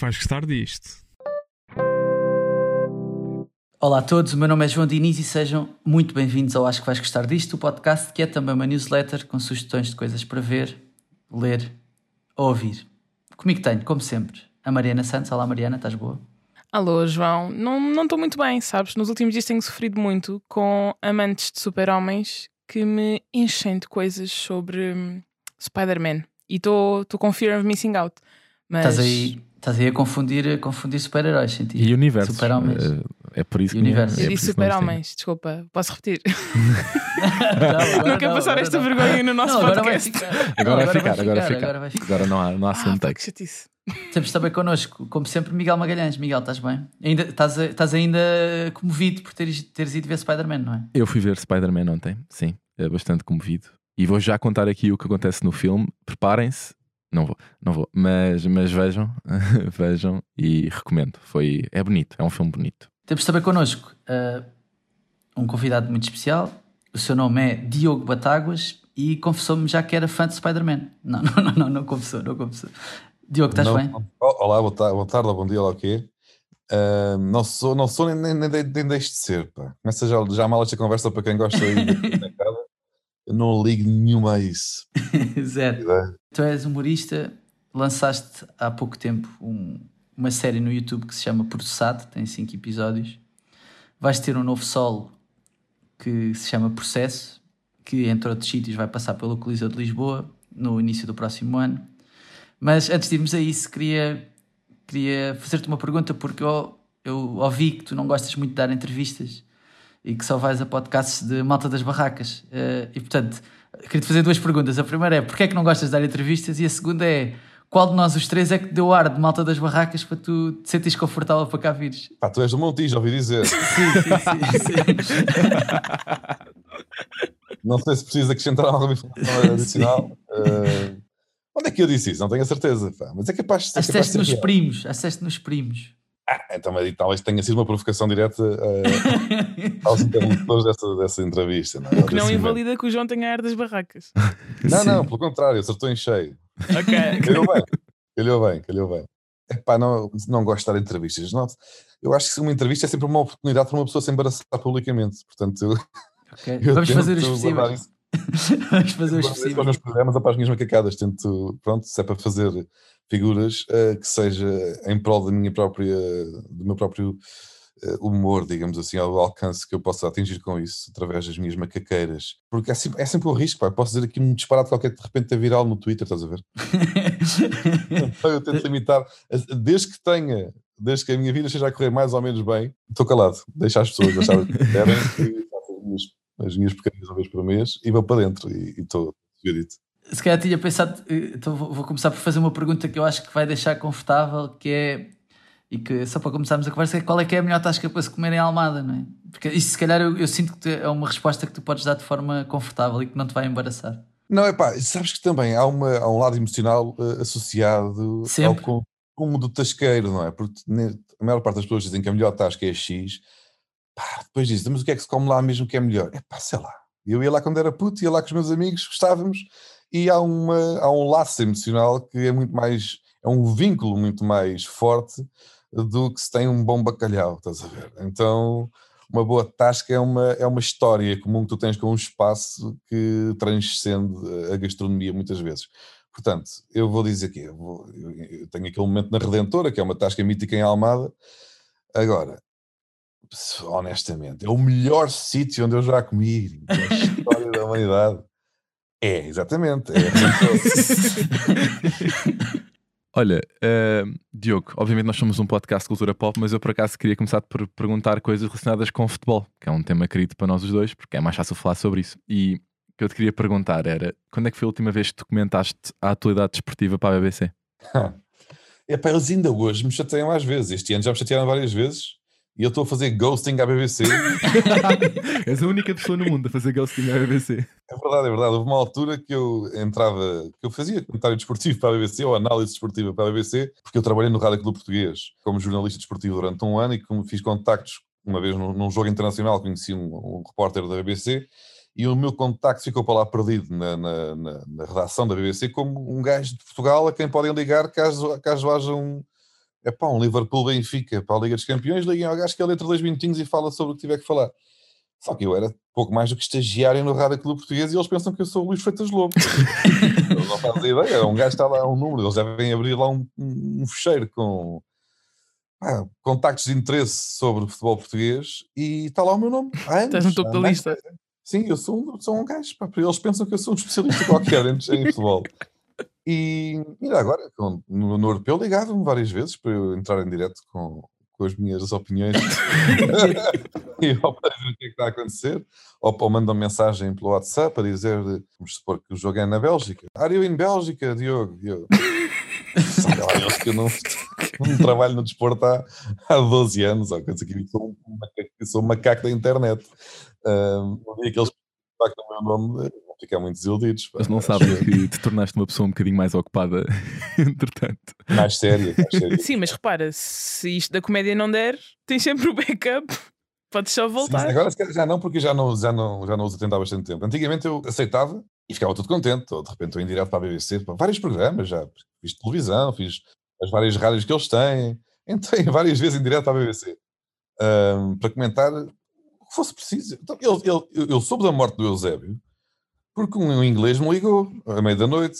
que vais gostar disto. Olá a todos, o meu nome é João Diniz e sejam muito bem-vindos ao Acho que vais gostar disto, o podcast que é também uma newsletter com sugestões de coisas para ver, ler ou ouvir. Comigo tenho, como sempre, a Mariana Santos. Olá Mariana, estás boa? Alô, João. Não estou muito bem, sabes? Nos últimos dias tenho sofrido muito com amantes de super-homens que me enchem de coisas sobre hum, Spider-Man. E estou com Fear of Missing Out. Mas... Estás aí, estás aí a confundir, confundir super-heróis, senti. E universos. Super-homens. É, é por isso que Universo. é Eu por disse super-homens, desculpa, posso repetir? Não, não quero passar esta vergonha no nosso Não, agora vai podcast. ficar. Agora Não, vai ficar, agora vai Agora ficar. vai ficar. Agora não há, não há Ah, segundo pá, que chatice. Temos também connosco, como sempre, Miguel Magalhães. Miguel, estás bem? Ainda, estás, estás ainda comovido por teres, teres ido ver Spider-Man, não é? Eu fui ver Spider-Man ontem, sim, é bastante comovido. E vou já contar aqui o que acontece no filme. Preparem-se. Não vou, não vou. Mas, mas vejam, vejam e recomendo. Foi, é bonito, é um filme bonito. Temos também connosco uh, um convidado muito especial. O seu nome é Diogo Batáguas e confessou-me já que era fã de Spider-Man. Não, não, não, não, não confessou, não confessou. Diogo, estás Não- bem? Oh, Olá, boa tarde, boa tarde bom dia, ou o quê? Ah, não sou, não sou nem, nem, nem, de- nem deixo de ser, pá. Começa já, já mal esta conversa para quem gosta aí de. Eu não ligo nenhuma a isso. Zero. Ideia. Tu és humorista, lançaste há pouco tempo um- uma série no YouTube que se chama Processado, tem cinco episódios. Vais ter um novo solo que se chama Processo, que entre outros sítios vai passar pelo Coliseu de Lisboa no início do próximo ano. Mas antes de irmos a isso, queria, queria fazer-te uma pergunta, porque eu, eu ouvi que tu não gostas muito de dar entrevistas e que só vais a podcasts de malta das barracas. Eh, e portanto, queria-te fazer duas perguntas. A primeira é porquê é que não gostas de dar entrevistas? E a segunda é qual de nós os três é que deu ar de malta das barracas para tu te sentires confortável para cá vires? Pá, tu és do Montijo, ouvi dizer. Sim, sim, sim. sim. Não sei se precisa acrescentar alguma informação adicional. Ah, onde é que eu disse isso? Não tenho a certeza. Pá. Mas é capaz, de ser nos real. primos, asseste nos primos. Ah, então, mas talvez tenha sido uma provocação direta ah, aos interlocutores dessa, dessa entrevista. Não, é? O que não invalida que o João tenha ar das barracas. Não, não, pelo contrário, acertou em cheio. Ok. Calhou bem, calhou bem, calhou bem. Epá, não, não gosto de dar entrevistas. Não, eu acho que uma entrevista é sempre uma oportunidade para uma pessoa se embaraçar publicamente. Portanto, eu, Ok, eu Vamos fazer os possíveis. Vamos fazer os isso para os possíveis. meus programas ou para as minhas macacadas. Tento, pronto, se é para fazer figuras, eh, que seja em prol da minha própria, do meu próprio eh, humor, digamos assim, ao alcance que eu possa atingir com isso através das minhas macaqueiras. Porque é sempre, é sempre um risco, pá. Eu posso dizer aqui um disparate qualquer que de repente é viral no Twitter, estás a ver? Então eu tento limitar, desde que tenha, desde que a minha vida esteja a correr mais ou menos bem, estou calado, deixo as pessoas achar o que querem, e as minhas, as minhas pequenas uma vez por mês e vou para dentro e e estou dito. Se calhar tinha pensado, eh, então vou começar por fazer uma pergunta que eu acho que vai deixar confortável, que é, e que só para começarmos a conversa, é qual é que é a melhor tasca para se comer em Almada, não é? Porque isso se calhar eu, eu sinto que te- é uma resposta que tu podes dar de forma confortável e que não te vai embaraçar. Não, é pá, sabes que também há, uma, há um lado emocional eh, associado Sempre. ao consumo do tasqueiro, não é? Porque a maior parte das pessoas dizem que a melhor tasca é X, pá, depois dizem, mas o que é que se come lá mesmo que é melhor? É pá, sei lá. Eu ia lá quando era puto, ia lá com os meus amigos, gostávamos, e há, uma, há um laço emocional que é muito mais, é um vínculo muito mais forte do que se tem um bom bacalhau, estás a ver? Então, uma boa tasca é uma, é uma história comum que tu tens com um espaço que transcende a gastronomia muitas vezes. Portanto, eu vou dizer que eu, vou- eu- tenho aquele momento na Redentora, que é uma tasca mítica em Almada. Agora, honestamente, é o melhor sítio onde eu já comi na história da humanidade. É, exatamente. É. Olha, eh, Diogo, obviamente nós somos um podcast de cultura pop, mas eu por acaso queria começar por perguntar coisas relacionadas com futebol, que é um tema querido para nós os dois, porque é mais fácil falar sobre isso. E o que eu te queria perguntar era: quando é que foi a última vez que tu comentaste a atualidade desportiva para a BBC? Epá, eles ainda hoje me chateiam às vezes. Este ano já me chatearam várias vezes e eu estou a fazer ghosting à BBC. És a única pessoa no mundo a fazer ghosting à BBC. É verdade, é verdade. Houve uma altura que eu entrava, que eu fazia comentário desportivo para a BBC ou análise desportiva para a BBC, porque eu trabalhei no Rádio Clube Português como jornalista desportivo durante um ano e fiz contactos uma vez num, num jogo internacional, conheci um, um repórter da BBC e o meu contacto ficou para lá perdido na, na, na- na redação da BBC como um gajo de Portugal a quem podem ligar caso, caso haja um, é pá, um Liverpool-Benfica para a Liga dos Campeões, liguem ao gajo que ele entra dois minutinhos e fala sobre o que tiver que falar. Só que eu era pouco mais do que estagiário no Rádio Clube Português e eles pensam que eu sou o Luís Freitas Lobo. eles não fazem ideia, um gajo está lá, um número, eles devem abrir lá um, um fecheiro com ah, contactos de interesse sobre o futebol português e está lá o meu nome. Estás no topo da lista. Sim, eu sou, sou um gajo, pá, eles pensam que eu sou um especialista qualquer em, em futebol. E ainda agora, no, no Europeu, ligava-me várias vezes para eu entrar em direto com, com as minhas opiniões e para dizer o que é que está a acontecer, ou, ou mandam mensagem pelo WhatsApp a dizer, vamos supor que o jogo é na Bélgica. Are you in Bélgica, Diogo? Diogo. Eu, não, não trabalho no desporto há, há 12 anos, ou coisa que sou um macaco, sou um macaco da internet. Um, no dia que eles impactam o meu nome, ficar muito desiludidos. Eles não sabem que te tornaste uma pessoa um bocadinho mais ocupada, entretanto. Mais séria, mais séria. Sim, mas repara, se isto da comédia não der, tens sempre o backup. Podes só voltar. Sim, agora já não, porque já não, já, não, já não uso atento há bastante tempo. Antigamente eu aceitava e ficava todo contente. Ou de repente estou em direto para a BBC, para vários programas já. Fiz televisão, fiz as várias rádios que eles têm. Entrei várias vezes em direto para a BBC um, para comentar o que fosse preciso. Então, ele, ele, eu soube da morte do Eusébio porque um inglês me ligou à meia da noite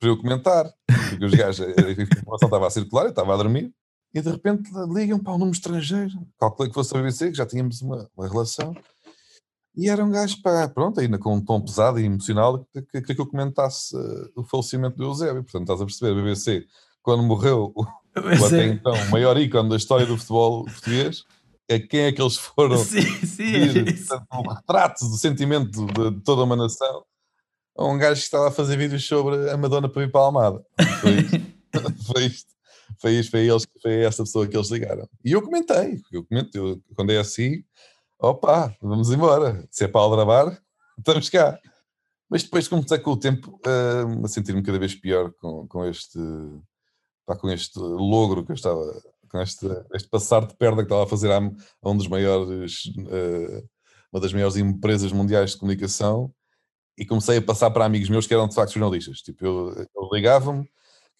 para eu comentar. Porque os gajos, a informação estava a circular, eu estava a dormir e de repente ligam para um número estrangeiro. Calculei que fosse a BBC, que já tínhamos uma, uma relação. E era um gajo, pá, pronto, ainda com um tom pesado e emocional, que queria que eu comentasse uh, o falecimento do Eusébio. Portanto, estás a perceber, a BBC, quando morreu o, o até então maior ícone da história do futebol português, a quem é que eles foram Sim, sim, é pedir, isso. portanto, um retrato do sentimento de, de toda uma nação a um gajo que estava a fazer vídeos sobre a Madonna para ir para a Almada. Foi isto. foi isto. Foi, isto, foi, eles, foi essa pessoa que eles ligaram. E eu comentei, eu comentei, eu, quando é assim, opa, vamos embora. Se é para aldrabar, estamos cá. Mas depois comecei com o tempo uh, a sentir-me cada vez pior com, com este pá, com este logro que eu estava, com este, este passar de perna que estava a fazer a, a um dos maiores, uh, uma das maiores empresas mundiais de comunicação e comecei a passar para amigos meus que eram de facto jornalistas. Tipo, eu, eu ligava-me,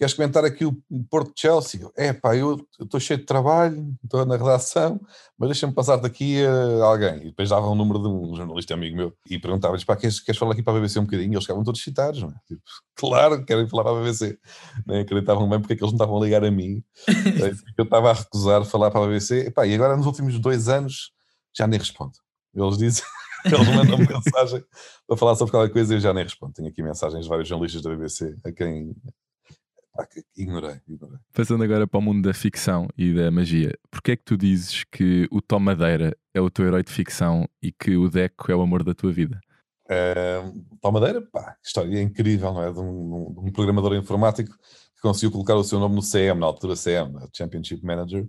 queres comentar aqui o Porto de Chelsea? É pá, eu estou cheio de trabalho, estou na redação, mas deixa-me passar daqui a alguém. E depois dava o número de um jornalista amigo meu e perguntava-lhes, pá, queres, queres falar aqui para a BBC um bocadinho? E eles ficavam todos excitados, não é? Tipo, claro, querem falar para a BBC. Nem acreditavam bem porque é que eles não estavam a ligar a mim. eu estava a recusar falar para a BBC. E, pá, e agora nos últimos dois anos já nem respondo. Eles dizem... Eles mandam mensagem para falar sobre qualquer coisa e eu já nem respondo. Tenho aqui mensagens de vários jornalistas da BBC a quem ah, que ignorei, ignorei. Passando agora para o mundo da ficção e da magia, porquê é que tu dizes que o Tom Madeira é o teu herói de ficção e que o Deco é o amor da tua vida? Uh, Tom Madeira, pá, história incrível, não é? De um, de um, programador informático que conseguiu colocar o seu nome no CM, na altura CM, Championship Manager,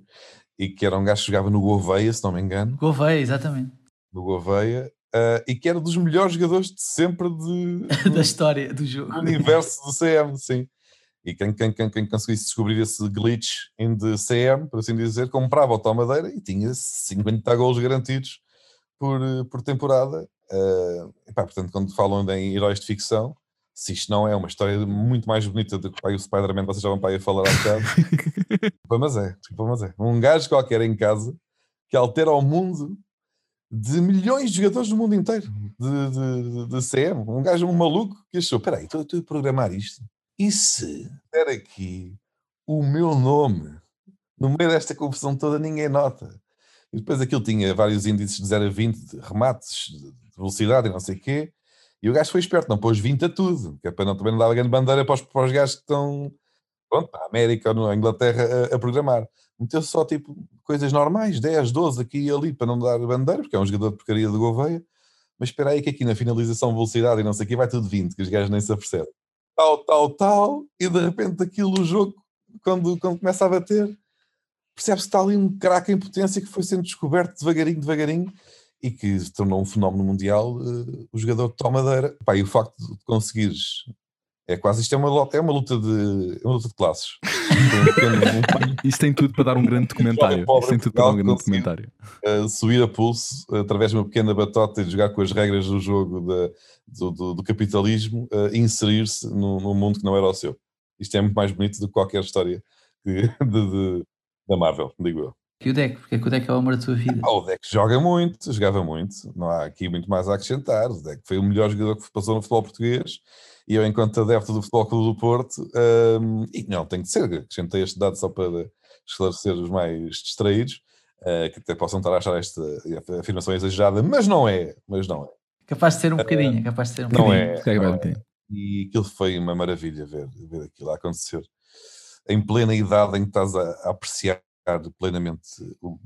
e que era um gajo que jogava no Gouveia, se não me engano. Gouveia, exatamente. No Gouveia, Uh, e que era dos melhores jogadores de sempre de, da história do jogo. Do universo do CM, sim. E quem, quem, quem, quem conseguisse descobrir esse glitch em de CM, por assim dizer, comprava o Tom Madeira e tinha 50 gols garantidos por, por temporada. Uh, epá, portanto, quando falam em heróis de ficção, se isto não é uma história muito mais bonita do que pai, o Spider-Man, vocês já vão para aí a falar há bocado. mas é, mas é. Um gajo qualquer em casa que altera o mundo de milhões de jogadores do mundo inteiro de, de, de CM. Um gajo, um maluco que achou: peraí, estou, estou a programar isto. E se der aqui o meu nome no meio desta confusão toda, ninguém nota. E depois aquilo tinha vários índices de 0 a 20, de remates, de velocidade e não sei o quê. E o gajo foi esperto, não pôs 20 a tudo, que é para não, também não dar grande bandeira para os, para os gajos que estão pronto, para a América ou na Inglaterra a, a programar meteu só tipo coisas normais, 10, 12 aqui e ali para não dar bandeira, porque é um jogador de porcaria de Gouveia. Mas espera aí que aqui na finalização, velocidade e não sei o que, vai tudo 20, que os gajos nem se apercebem. Tal, tal, tal, e de repente aquilo, o jogo, quando, quando começa a bater, percebe-se que está ali um craque em potência que foi sendo descoberto devagarinho, devagarinho, e que se tornou um fenómeno mundial, uh, o jogador de tomadeira. Pá, e o facto de conseguires é quase isto é uma, é uma luta de é uma luta de classes. Isso tem tudo para dar um grande documentário. Tem tudo para dar um grande documentário. Uh, subir a pulso através de uma pequena batota e jogar com as regras do jogo de, do, do, do, capitalismo uh, e inserir-se num, num, mundo que não era o seu. Isto é muito mais bonito do que qualquer história de, de, da Marvel, digo eu. E o Deck? Porque é que o Deck é o amor da tua vida? Ah, o Deck joga muito, jogava muito, não há aqui muito mais a acrescentar. O Deck foi o melhor jogador que passou no futebol português e eu, enquanto adepto do Futebol Clube do Porto, um, e não, tem que ser, acrescentei este dado só para esclarecer os mais distraídos, uh, que até possam estar a achar esta afirmação exagerada, mas não é, mas não é. Capaz de ser um bocadinho, uh, capaz de ser um não bocadinho. É, não é. E aquilo foi uma maravilha ver, ver aquilo a acontecer. Em plena idade em que estás a, a apreciar plenamente o,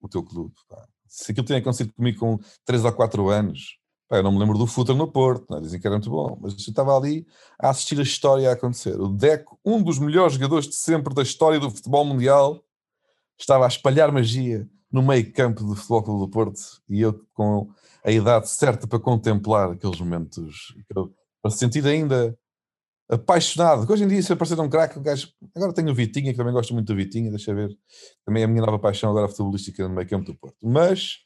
o teu clube. Pá. Se aquilo tinha acontecido comigo com 3 ou 4 anos, pá, eu não me lembro do futuro no Porto, não, é? dizem que era muito bom, mas eu estava ali a assistir a história a acontecer. O Deco, um dos melhores jogadores de sempre da história do futebol mundial, estava a espalhar magia no meio campo do Futebol Clube do Porto e eu com a idade certa para contemplar aqueles momentos, para sentir ainda apaixonado. Hoje em dia, se aparecer um craque, gajo... agora tenho o Vitinha, que também gosto muito do Vitinha, deixa ver. Também é a minha nova paixão agora futebolística no meio campo do Porto. Mas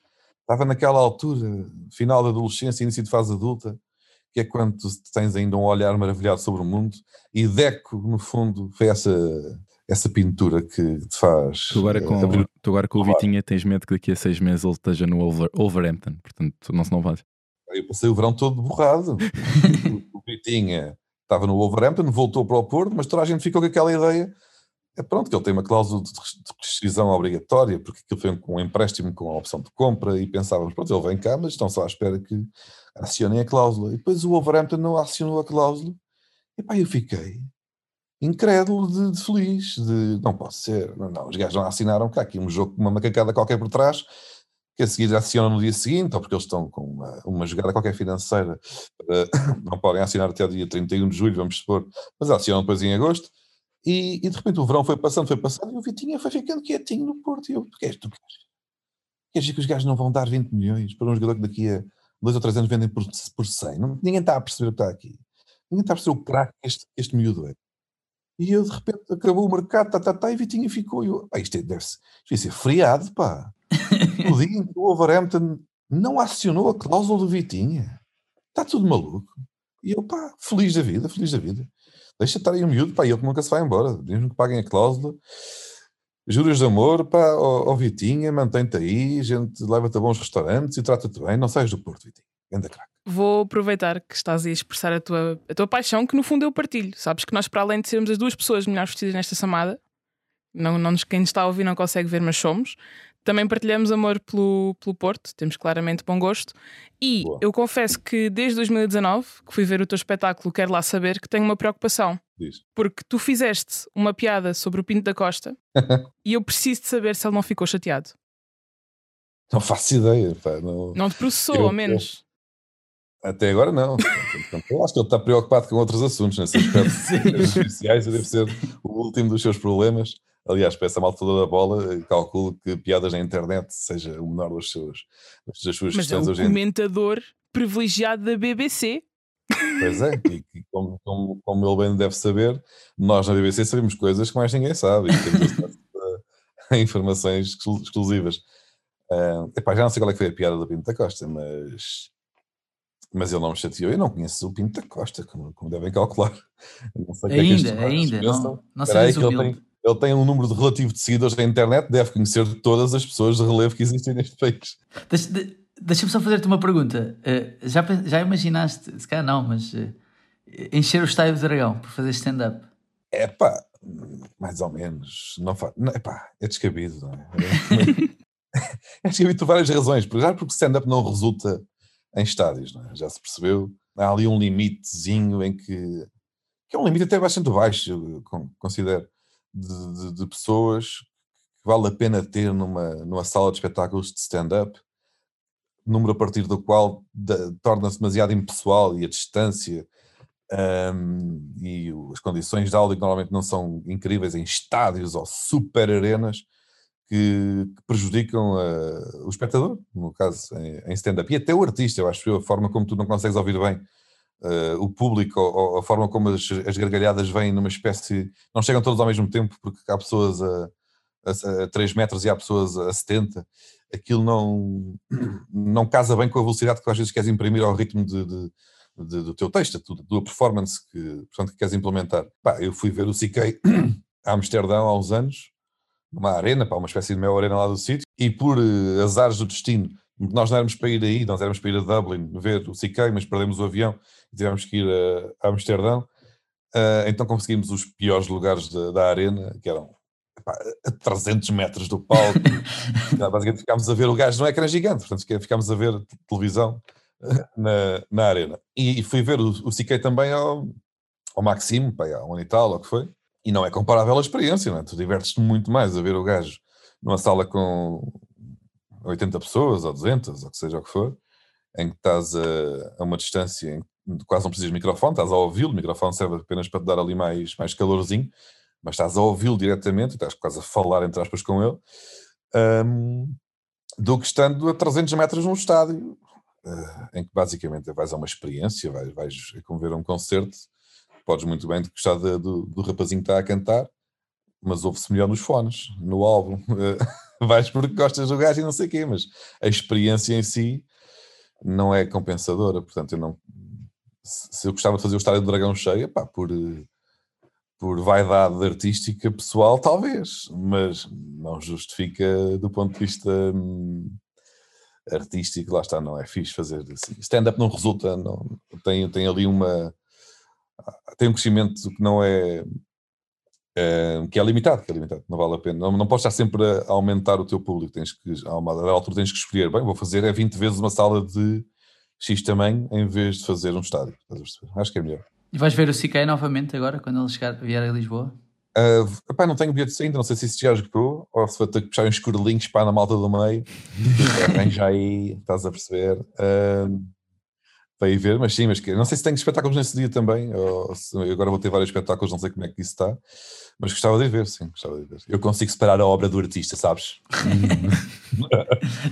estava naquela altura, final da adolescência, início de fase adulta, que é quando tens ainda um olhar maravilhado sobre o mundo, e Deco, no fundo, foi essa, essa pintura que te faz. Tu agora com, abrir... tu agora com o Vitinha tens medo que daqui a seis meses ele esteja no Over, Overhampton, portanto não se não vais. Eu passei o verão todo borrado. o Vitinha estava no Wolverhampton, voltou para o Porto, mas toda a gente ficou com aquela ideia. É pronto, que ele tem uma cláusula de rescisão obrigatória, porque aquilo foi um empréstimo com a opção de compra e pensávamos, pronto, ele vem cá, mas estão só à espera que acionem a cláusula. E depois o Wolverhampton não acionou a cláusula. E pá, eu fiquei incrédulo de, de, feliz, de não posso ser, não, não, os gajos não assinaram cá aqui um jogo com uma macacada qualquer por trás, que a seguir acionam no dia seguinte, ou porque eles estão com uma, uma jogada qualquer financeira, uh, não podem assinar até o dia 31 de julho, vamos supor, mas acionam depois em agosto, e, e, de repente o verão foi passando, foi passando, e o Vitinha foi ficando quietinho no Porto, e eu, tu queres, tu queres? Queres dizer que os gajos não vão dar 20 milhões para um jogador que daqui a dois ou três anos vendem por, por 100? Não, ninguém está a perceber o que está aqui. Ninguém está a perceber o craque que este, este miúdo é. E eu, de repente, acabou o mercado, tá, tá, tá, e Vitinha ficou. E eu, ah, isto é, deve, deve ser friado, pá o dia em que o Wolverhampton não acionou a cláusula do Vitinha. Está tudo maluco. E eu, pá, feliz da vida, feliz da vida. Deixa estar aí um miúdo, pá, ele nunca se vai embora. Mesmo que paguem a cláusula. Juros de amor, pá, ó, ó Vitinha, mantém-te aí, gente leva-te a bons restaurantes e trata-te bem. Não saias do Porto, Vitinha. Anda craque. Vou aproveitar que estás a expressar a tua, a tua paixão, que no fundo eu partilho. Sabes que nós, para além de sermos as duas pessoas melhores vestidas nesta chamada, não, não, quem está a ouvir não consegue ver, mas somos. Também partilhamos amor pelo, pelo Porto, temos claramente bom gosto. E Boa. eu confesso que desde 2019, que fui ver o teu espetáculo, quero lá saber que tenho uma preocupação. Diz. Porque tu fizeste uma piada sobre o Pinto da Costa e eu preciso de saber se ele não ficou chateado. Não faço ideia. Pá, não... não te processou, eu, ao menos. Eu... Até agora não. eu acho que ele está preocupado com outros assuntos nesse aspecto. judiciais deve ser o último dos seus problemas. Aliás, para essa malta toda da bola, calculo que piadas na internet seja o menor dos seus, das suas Mas questões é o comentador privilegiado da BBC. Pois é, e como, como, como, ele bem deve saber, nós na BBC sabemos coisas que mais ninguém sabe e temos a, informações exclusivas. Uh, epá, já não sei qual é que foi a piada do Pinto da Costa, mas, mas ele não me chateou. Eu não conheço o Pinto da Costa, como, como devem calcular. Não sei ainda, é que é ainda. Não, não sei que ele tem, ele tem um número de relativo de seguidores na internet, deve conhecer todas as pessoas de relevo que existem neste país. Deixa-me deixa só fazer-te uma pergunta. Uh, já, já imaginaste, se calhar não, mas uh, encher o estádio do Dragão para fazer stand-up? É pá, mais ou menos. Não faz, não, epá, é descabido, não é? é descabido por várias razões. Já porque stand-up não resulta em estádios, não é? Já se percebeu. Há ali um limitezinho em que. que é um limite até bastante baixo, eu considero de, de, de pessoas que vale a pena ter numa, numa sala de espetáculos de stand-up, número a partir do qual torna-se demasiado impessoal e a distância um, e as condições de áudio que normalmente não são incríveis em estádios ou super arenas que, que prejudicam o espectador, no caso em, em stand-up, e até o artista, eu acho a forma como tu não consegues ouvir bem uh, o público, ou, a forma como as, as, gargalhadas vêm numa espécie. Não chegam todos ao mesmo tempo, porque há pessoas a, a, a 3 metros e há pessoas a 70. Aquilo não, não casa bem com a velocidade que às vezes queres imprimir ao ritmo de, de, de, do teu texto, da tua performance que, portanto, que queres implementar. Pá, eu fui ver o CK a Amsterdão há uns anos uma arena, pá, uma espécie de meia arena lá do sítio, e por uh, azares do destino, nós não éramos para ir aí, nós éramos para ir a Dublin ver o CK, mas perdemos o avião tivemos que ir a, a Amsterdão. Uh, então conseguimos os piores lugares da, da arena, que eram epá, a 300 metros do palco. Basicamente ficámos a ver o gajo, não é que era gigante, portanto ficámos a ver televisão na, na arena. E, e fui ver o, o CK também ao, ao Maxime, pá, há um ano e tal, ou o que foi, e não é comparável à experiência, não é? Tu divertes-te muito mais a ver o gajo numa sala com 80 pessoas, ou 200, ou que seja o que for, em que estás a, a uma distância em que quase não precisas de microfone, estás a ouvi-lo, o microfone serve apenas para te dar ali mais, mais calorzinho, mas estás a ouvi-lo diretamente, estás quase a falar entre aspas com ele, um, do que estando a 300 metros num estádio, uh, em que basicamente vais a uma experiência, vais, vais a como ver um concerto, podes muito bem gostar de, do, do rapazinho que está a cantar, mas ouve-se melhor nos fones, no álbum. vais porque gostas do gajo e não sei o quê, mas a experiência em si não é compensadora. Portanto, eu não. Se eu gostava de fazer o estádio do Dragão cheio, pá, por, por vaidade artística pessoal, talvez, mas não justifica do ponto de vista hum, artístico, lá está, não é fixe fazer assim. Stand-up não resulta, não, tem, tem ali uma. Tem um crescimento que não é Uh, que é limitado, que é limitado, não vale a pena. Não, não podes estar sempre a aumentar o teu público, tens que, a uma altura tens que escolher, bem, vou fazer é 20 vezes uma sala de X tamanho em vez de fazer um estádio. Acho que é melhor. E vais ver o CK novamente agora, quando ele chegar, vier a Lisboa? Uh, epá, não tenho bilhetes ainda, não sei se isso já esgotou ou se vou ter que puxar uns escurelinhos para na malta do meio. já aí, estás a perceber. Uh, para ir ver, mas sim, mas que, não sei se tenho espetáculos nesse dia também, ou se, agora vou ter vários espetáculos, não sei como é que isso está, mas gostava de ver, sim, gostava de ver. Eu consigo separar a obra do artista, sabes?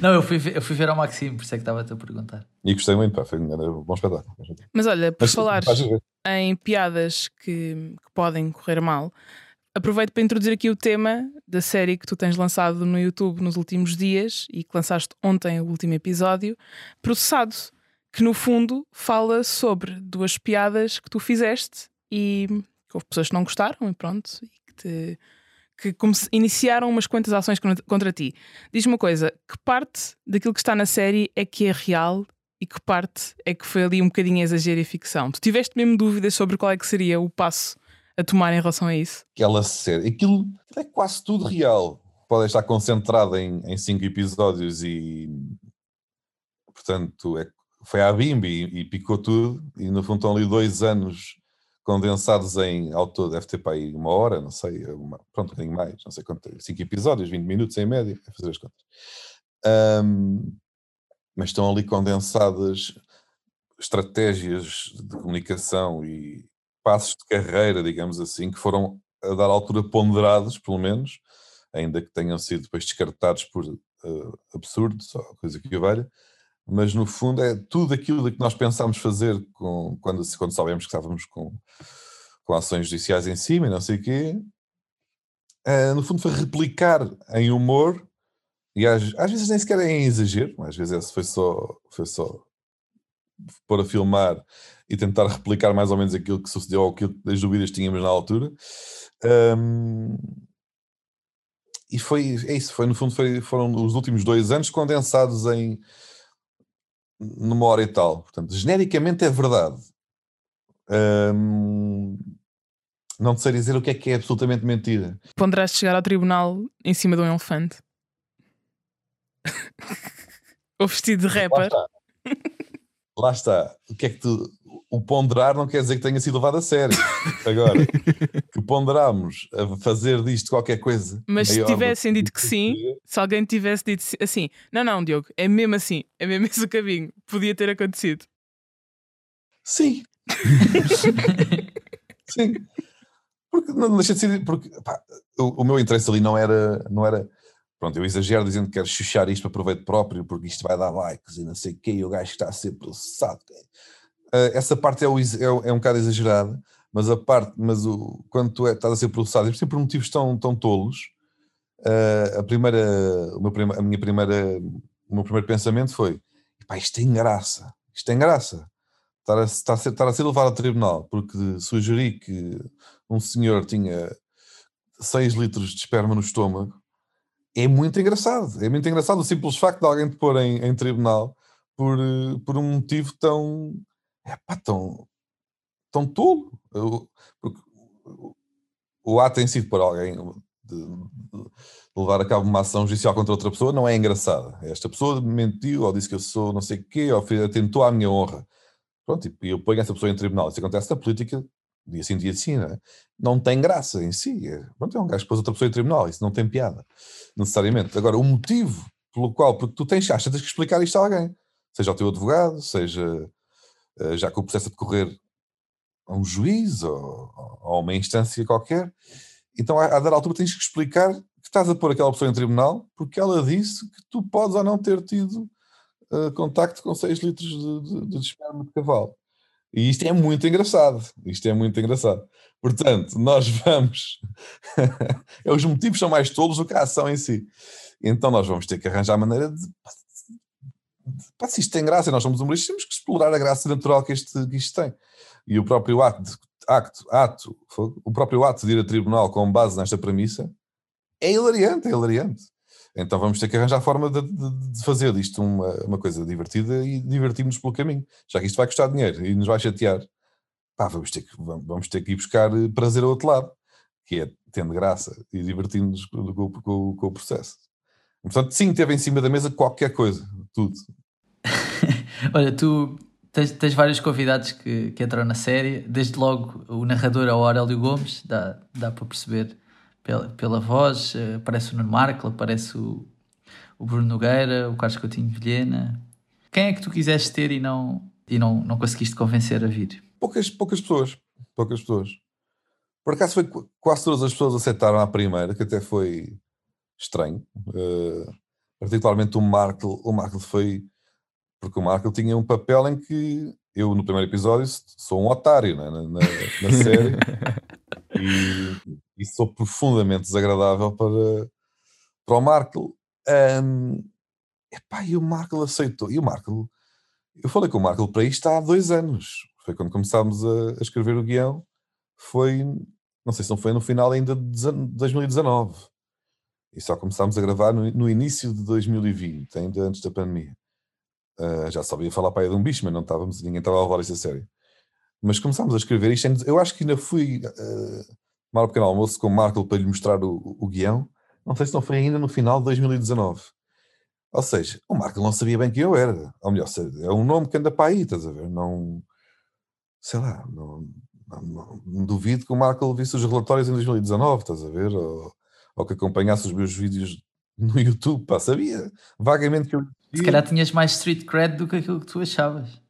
não, eu fui, ver, eu fui ver ao Maxime, por isso é que estava-te a perguntar. E gostei muito, pá, foi um bom espetáculo. Mas olha, por falar em piadas que, que podem correr mal, aproveito para introduzir aqui o tema da série que tu tens lançado no YouTube nos últimos dias e que lançaste ontem o último episódio, Processado que no fundo fala sobre duas piadas que tu fizeste e que houve pessoas que não gostaram e pronto, e que, te, que iniciaram umas quantas ações contra ti. Diz-me uma coisa: que parte daquilo que está na série é que é real e que parte é que foi ali um bocadinho exagero e ficção? Tu tiveste mesmo dúvidas sobre qual é que seria o passo a tomar em relação a isso? Aquela série, aquilo é quase tudo real. Pode estar concentrado em, em cinco episódios e portanto é foi à Bimbi e, picou tudo, e no fundo estão ali dois anos condensados em ao todo, deve ter para aí uma hora, não sei, uma, pronto, um bocadinho mais, não sei quanto, cinco episódios, 20 minutos em média, a fazer as contas. Um, mas estão ali condensadas estratégias de comunicação e passos de carreira, digamos assim, que foram a dar altura ponderados, pelo menos, ainda que tenham sido depois descartados por uh, absurdos ou coisa que o valha, mas no fundo é tudo aquilo que nós pensámos fazer com, quando, quando sabemos que estávamos com, com ações judiciais em cima e não sei o quê. Uh, no fundo foi replicar em humor e às, às vezes nem sequer é em exagero, às vezes foi só, foi só pôr a filmar e tentar replicar mais ou menos aquilo que sucedeu ou aquilo as dúvidas que tínhamos na altura. Um, e foi é isso, foi no fundo foi, foram os últimos dois anos condensados em numa hora e tal. Portanto, genericamente é verdade. Hum, não te sei dizer o que é que é absolutamente mentira. Ponderaste chegar ao tribunal em cima de um elefante. Ou vestido de rapper. Lá está. Lá está. O que é que tu. O ponderar não quer dizer que tenha sido levado a sério. Agora, que ponderámos a fazer disto qualquer coisa. Mas se tivessem dito que sim, se alguém tivesse dito assim, não, não, Diogo, é mesmo assim, é mesmo esse o caminho, podia ter acontecido. Sim. sim. Porque não deixa de ser. Porque, pá, o, o, meu interesse ali não era, não era Pronto, eu exagero dizendo que quero chuchar isto para proveito próprio, porque isto vai dar likes e não sei o quê, e o gajo está a ser processado. Essa parte é, o, é, é, um bocado exagerada, mas a parte, mas o, quando tu é, estás a ser processado, sempre por motivos tão, tão tolos, uh, a primeira, a minha primeira, o meu primeiro pensamento foi, pá, isto tem graça, isto tem graça. Estar a, estar, a ser, estar a ser levado ao tribunal, porque sugeri que um senhor tinha 6 litros de esperma no estômago, é muito engraçado. É muito engraçado o simples facto de alguém te pôr em, em tribunal por, por um motivo tão. É pá, tão. tão tolo. Porque o ato em si pôr alguém. De, de, levar a cabo uma ação judicial contra outra pessoa não é engraçada. Esta pessoa mentiu ou disse que eu sou não sei o quê, ou atentou à minha honra. Pronto, e eu ponho essa pessoa em tribunal. Isso acontece na política, dia sim, dia sim, não, é? não tem graça em si. É, pronto, é um gajo que pôs outra pessoa em tribunal, isso não tem piada, necessariamente. Agora, o motivo pelo qual, porque tu tens, achas, tens que explicar isto a alguém, seja ao teu advogado, seja já que o processo a decorrer a um juiz ou, a uma instância qualquer, então a, dar altura tens que explicar que estás a pôr aquela pessoa em tribunal porque ela disse que tu podes ou não ter tido uh, contacto com 6 litros de, de, de esperma de cavalo. E isto é muito engraçado. Isto é muito engraçado. Portanto, nós vamos. Os motivos são mais tolos do que a ação em si. Então, nós vamos ter que arranjar a maneira de. Pá, se isto tem graça, nós somos humoristas, temos que explorar a graça natural que, este, que isto tem. E o próprio ato, acto, ato, o próprio ato de ir a tribunal com base nesta premissa é hilariante, é hilariante. Então vamos ter que arranjar forma de, de, de fazer disto uma, uma, coisa divertida e divertirmos pelo caminho. Já que isto vai custar dinheiro e nos vai chatear, pá, vamos, ter que, vamos ter que ir buscar prazer ao outro lado, que é tendo graça e divertindo-nos com, com, com, o processo. Portanto, sim, teve em cima da mesa qualquer coisa, tudo. Olha, tu tens, tens vários convidados que, que entram na série, desde logo o narrador ao Aurélio Gomes, dá, dá para perceber pela, pela voz, uh, aparece o Nuno Marco, aparece o, o Bruno Nogueira, o Carlos Coutinho Vilhena. Quem é que tu quiseste ter e não, e não, não conseguiste convencer a vir? Poucas, poucas pessoas. Poucas pessoas. Por acaso foi quase todas as pessoas aceitaram à primeira, que até foi estranho. Uh, particularmente o Marco. O Marco foi. Porque o Marco tinha um papel em que eu, no primeiro episódio, sou um otário né? na, na, na série. e, e sou profundamente desagradável para, para o Marco. Um, epá, e o Marco aceitou. E o Marco, eu falei com o Marco para isto há dois anos. Foi quando começámos a, a, escrever o guião. Foi, não sei se não foi no final ainda de 2019. E só começámos a gravar no, no início de 2020, ainda antes da pandemia. Uh, já sabia falar para aí de um bicho, mas não estávamos, ninguém estava a levar isso a sério. Mas começámos a escrever isto. Eu acho que ainda fui. Uh, tomar um pequeno almoço com o Marco para lhe mostrar o, o guião. Não sei se não foi ainda no final de 2019. Ou seja, o Marco não sabia bem quem eu era. Ou melhor, é um nome que anda para aí, estás a ver? Não. Sei lá, não, não, não, não duvido que o Marco visse os relatórios em 2019, estás a ver? Ou, ou que acompanhasse os meus vídeos no YouTube, pá, sabia vagamente que eu. Se calhar tinhas mais street cred do que aquilo que tu achavas